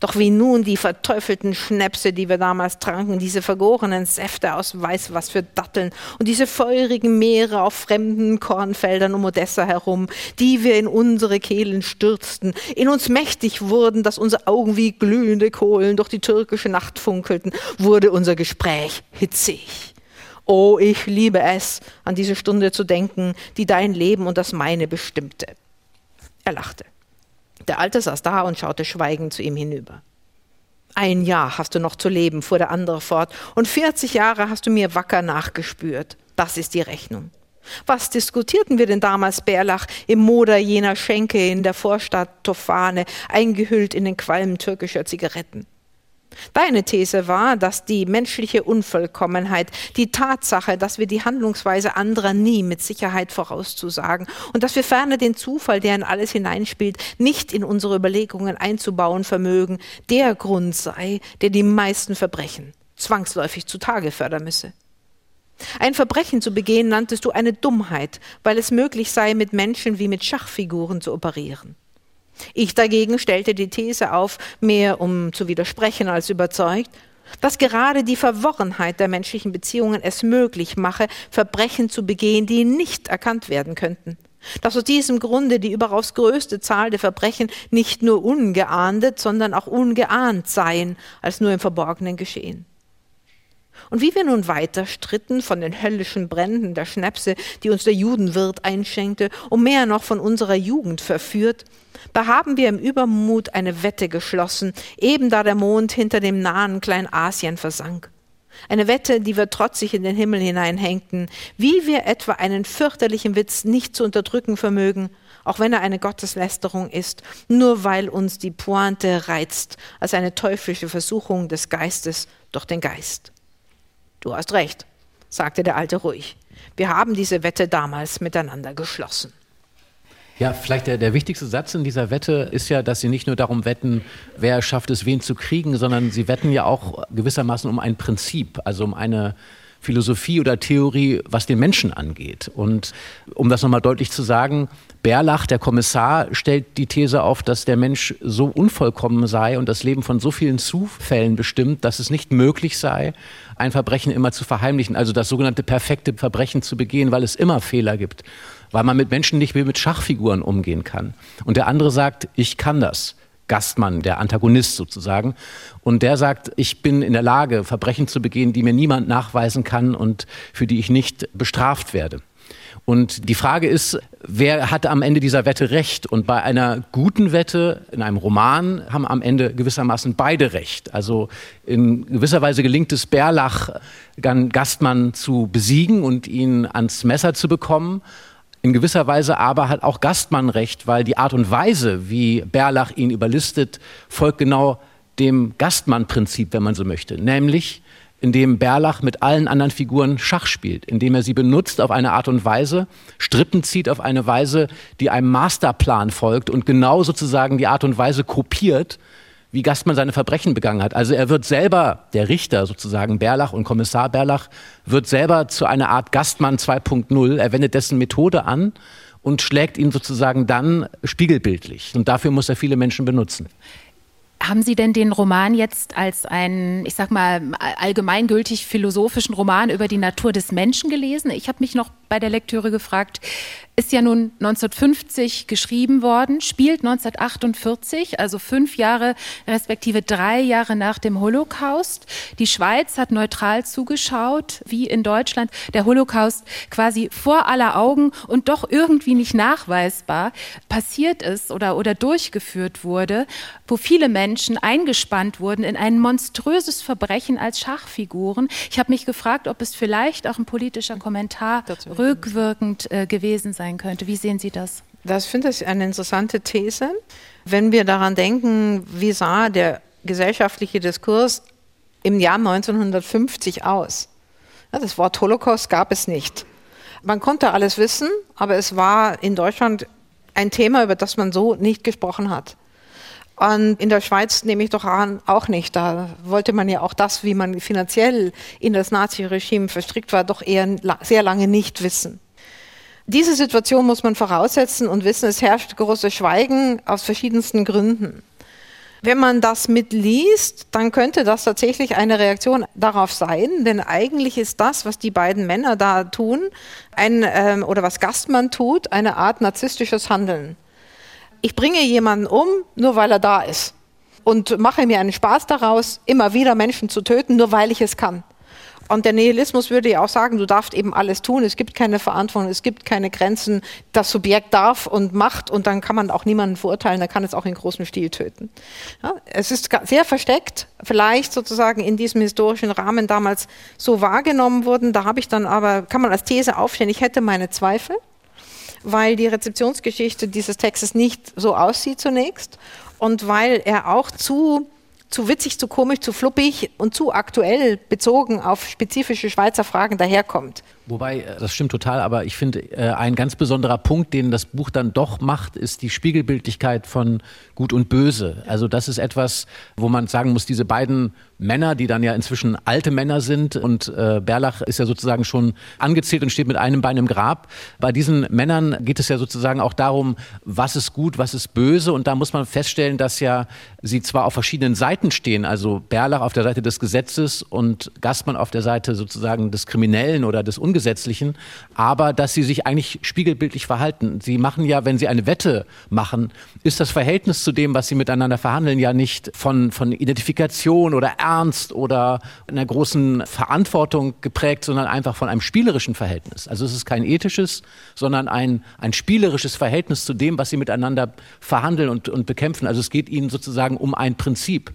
Doch wie nun die verteufelten Schnäpse, die wir damals tranken, diese vergorenen Säfte aus weiß was für Datteln und diese feurigen Meere auf fremden Kornfeldern um Odessa herum, die wir in unsere Kehlen stürzten, in uns mächtig wurden, dass unsere Augen wie glühende Kohlen durch die türkische Nacht funkelten, wurde unser Gespräch hitzig. Oh, ich liebe es, an diese Stunde zu denken, die dein Leben und das meine bestimmte. Er lachte. Der Alte saß da und schaute schweigend zu ihm hinüber. Ein Jahr hast du noch zu leben, fuhr der andere fort, und 40 Jahre hast du mir wacker nachgespürt. Das ist die Rechnung. Was diskutierten wir denn damals, Bärlach, im Moder jener Schenke in der Vorstadt Tofane, eingehüllt in den Qualm türkischer Zigaretten? Deine These war, dass die menschliche Unvollkommenheit, die Tatsache, dass wir die Handlungsweise anderer nie mit Sicherheit vorauszusagen und dass wir ferner den Zufall, der in alles hineinspielt, nicht in unsere Überlegungen einzubauen vermögen, der Grund sei, der die meisten Verbrechen zwangsläufig zutage fördern müsse. Ein Verbrechen zu begehen nanntest du eine Dummheit, weil es möglich sei, mit Menschen wie mit Schachfiguren zu operieren. Ich dagegen stellte die These auf, mehr um zu widersprechen als überzeugt, dass gerade die Verworrenheit der menschlichen Beziehungen es möglich mache, Verbrechen zu begehen, die nicht erkannt werden könnten. Dass aus diesem Grunde die überaus größte Zahl der Verbrechen nicht nur ungeahndet, sondern auch ungeahnt seien, als nur im Verborgenen geschehen. Und wie wir nun weiter stritten von den höllischen Bränden der Schnäpse, die uns der Judenwirt einschenkte, und mehr noch von unserer Jugend verführt, da haben wir im Übermut eine Wette geschlossen, eben da der Mond hinter dem nahen Kleinasien versank. Eine Wette, die wir trotzig in den Himmel hineinhängten, wie wir etwa einen fürchterlichen Witz nicht zu unterdrücken vermögen, auch wenn er eine Gotteslästerung ist, nur weil uns die Pointe reizt, als eine teuflische Versuchung des Geistes durch den Geist. Du hast recht, sagte der Alte ruhig. Wir haben diese Wette damals miteinander geschlossen. Ja, vielleicht der, der wichtigste Satz in dieser Wette ist ja, dass sie nicht nur darum wetten, wer schafft es, wen zu kriegen, sondern sie wetten ja auch gewissermaßen um ein Prinzip, also um eine Philosophie oder Theorie, was den Menschen angeht. Und um das nochmal deutlich zu sagen, Berlach, der Kommissar, stellt die These auf, dass der Mensch so unvollkommen sei und das Leben von so vielen Zufällen bestimmt, dass es nicht möglich sei, ein Verbrechen immer zu verheimlichen, also das sogenannte perfekte Verbrechen zu begehen, weil es immer Fehler gibt weil man mit Menschen nicht wie mit Schachfiguren umgehen kann. Und der andere sagt, ich kann das. Gastmann, der Antagonist sozusagen. Und der sagt, ich bin in der Lage, Verbrechen zu begehen, die mir niemand nachweisen kann und für die ich nicht bestraft werde. Und die Frage ist, wer hat am Ende dieser Wette recht? Und bei einer guten Wette in einem Roman haben am Ende gewissermaßen beide recht. Also in gewisser Weise gelingt es Berlach, Gastmann zu besiegen und ihn ans Messer zu bekommen. In gewisser Weise aber hat auch Gastmann recht, weil die Art und Weise, wie Berlach ihn überlistet, folgt genau dem Gastmann-Prinzip, wenn man so möchte. Nämlich, indem Berlach mit allen anderen Figuren Schach spielt, indem er sie benutzt auf eine Art und Weise, Strippen zieht auf eine Weise, die einem Masterplan folgt und genau sozusagen die Art und Weise kopiert, wie Gastmann seine Verbrechen begangen hat. Also er wird selber, der Richter sozusagen, Berlach und Kommissar Berlach, wird selber zu einer Art Gastmann 2.0. Er wendet dessen Methode an und schlägt ihn sozusagen dann spiegelbildlich. Und dafür muss er viele Menschen benutzen. Haben Sie denn den Roman jetzt als einen, ich sag mal, allgemeingültig philosophischen Roman über die Natur des Menschen gelesen? Ich habe mich noch bei der Lektüre gefragt, ist ja nun 1950 geschrieben worden, spielt 1948, also fünf Jahre respektive drei Jahre nach dem Holocaust. Die Schweiz hat neutral zugeschaut, wie in Deutschland der Holocaust quasi vor aller Augen und doch irgendwie nicht nachweisbar passiert ist oder, oder durchgeführt wurde, wo viele Menschen eingespannt wurden in ein monströses Verbrechen als Schachfiguren. Ich habe mich gefragt, ob es vielleicht auch ein politischer Kommentar rückwirkend äh, gewesen sein könnte. Wie sehen Sie das? Das finde ich eine interessante These. Wenn wir daran denken, wie sah der gesellschaftliche Diskurs im Jahr 1950 aus? Ja, das Wort Holocaust gab es nicht. Man konnte alles wissen, aber es war in Deutschland ein Thema, über das man so nicht gesprochen hat. Und in der Schweiz nehme ich doch an, auch nicht. Da wollte man ja auch das, wie man finanziell in das Naziregime verstrickt war, doch eher sehr lange nicht wissen. Diese Situation muss man voraussetzen und wissen, es herrscht großes Schweigen aus verschiedensten Gründen. Wenn man das mitliest, dann könnte das tatsächlich eine Reaktion darauf sein, denn eigentlich ist das, was die beiden Männer da tun, ein, ähm, oder was Gastmann tut, eine Art narzisstisches Handeln. Ich bringe jemanden um, nur weil er da ist und mache mir einen Spaß daraus, immer wieder Menschen zu töten, nur weil ich es kann. Und der Nihilismus würde ja auch sagen, du darfst eben alles tun, es gibt keine Verantwortung, es gibt keine Grenzen, das Subjekt darf und macht und dann kann man auch niemanden verurteilen, er kann es auch in großem Stil töten. Ja, es ist sehr versteckt, vielleicht sozusagen in diesem historischen Rahmen damals so wahrgenommen worden, da habe ich dann aber, kann man als These aufstellen, ich hätte meine Zweifel, weil die Rezeptionsgeschichte dieses Textes nicht so aussieht zunächst und weil er auch zu zu witzig, zu komisch, zu fluppig und zu aktuell bezogen auf spezifische Schweizer Fragen daherkommt. Wobei, äh, das stimmt total, aber ich finde, äh, ein ganz besonderer Punkt, den das Buch dann doch macht, ist die Spiegelbildlichkeit von Gut und Böse. Also das ist etwas, wo man sagen muss, diese beiden Männer, die dann ja inzwischen alte Männer sind und äh, Berlach ist ja sozusagen schon angezählt und steht mit einem Bein im Grab. Bei diesen Männern geht es ja sozusagen auch darum, was ist gut, was ist böse und da muss man feststellen, dass ja sie zwar auf verschiedenen Seiten stehen, also Berlach auf der Seite des Gesetzes und Gastmann auf der Seite sozusagen des Kriminellen oder des Ungesetzlichen, Ungesetzlichen, aber dass sie sich eigentlich spiegelbildlich verhalten. Sie machen ja, wenn sie eine Wette machen, ist das Verhältnis zu dem, was sie miteinander verhandeln, ja nicht von, von Identifikation oder Ernst oder einer großen Verantwortung geprägt, sondern einfach von einem spielerischen Verhältnis. Also es ist kein ethisches, sondern ein, ein spielerisches Verhältnis zu dem, was sie miteinander verhandeln und, und bekämpfen. Also es geht ihnen sozusagen um ein Prinzip.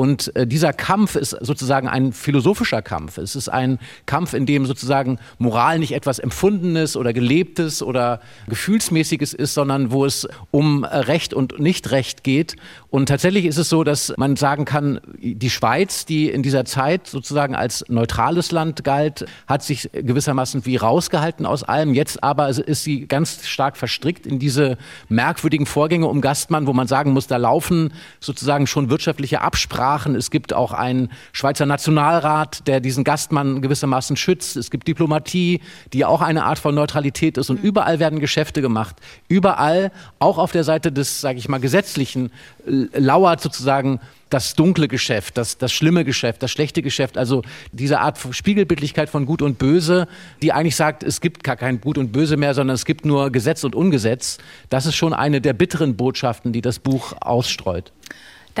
Und äh, dieser Kampf ist sozusagen ein philosophischer Kampf. Es ist ein Kampf, in dem sozusagen Moral nicht etwas Empfundenes oder Gelebtes oder Gefühlsmäßiges ist, sondern wo es um Recht und Nichtrecht geht. Und tatsächlich ist es so, dass man sagen kann, die Schweiz, die in dieser Zeit sozusagen als neutrales Land galt, hat sich gewissermaßen wie rausgehalten aus allem. Jetzt aber ist sie ganz stark verstrickt in diese merkwürdigen Vorgänge um Gastmann, wo man sagen muss, da laufen sozusagen schon wirtschaftliche Absprachen Sprachen. Es gibt auch einen Schweizer Nationalrat, der diesen Gastmann gewissermaßen schützt. Es gibt Diplomatie, die auch eine Art von Neutralität ist. Und mhm. überall werden Geschäfte gemacht. Überall, auch auf der Seite des, sage ich mal, gesetzlichen, lauert sozusagen das dunkle Geschäft, das, das schlimme Geschäft, das schlechte Geschäft, also diese Art von Spiegelbildlichkeit von Gut und Böse, die eigentlich sagt, es gibt gar kein Gut und Böse mehr, sondern es gibt nur Gesetz und Ungesetz, das ist schon eine der bitteren Botschaften, die das Buch ausstreut.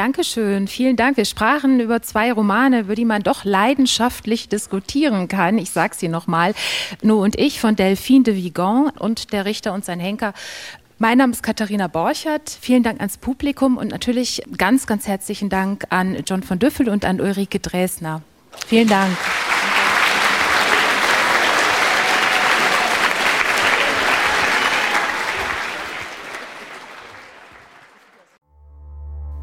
Dankeschön, vielen Dank. Wir sprachen über zwei Romane, über die man doch leidenschaftlich diskutieren kann. Ich sage sie nochmal. No und ich von Delphine de Vigan und Der Richter und sein Henker. Mein Name ist Katharina Borchert. Vielen Dank ans Publikum und natürlich ganz, ganz herzlichen Dank an John von Düffel und an Ulrike Dresner. Vielen Dank.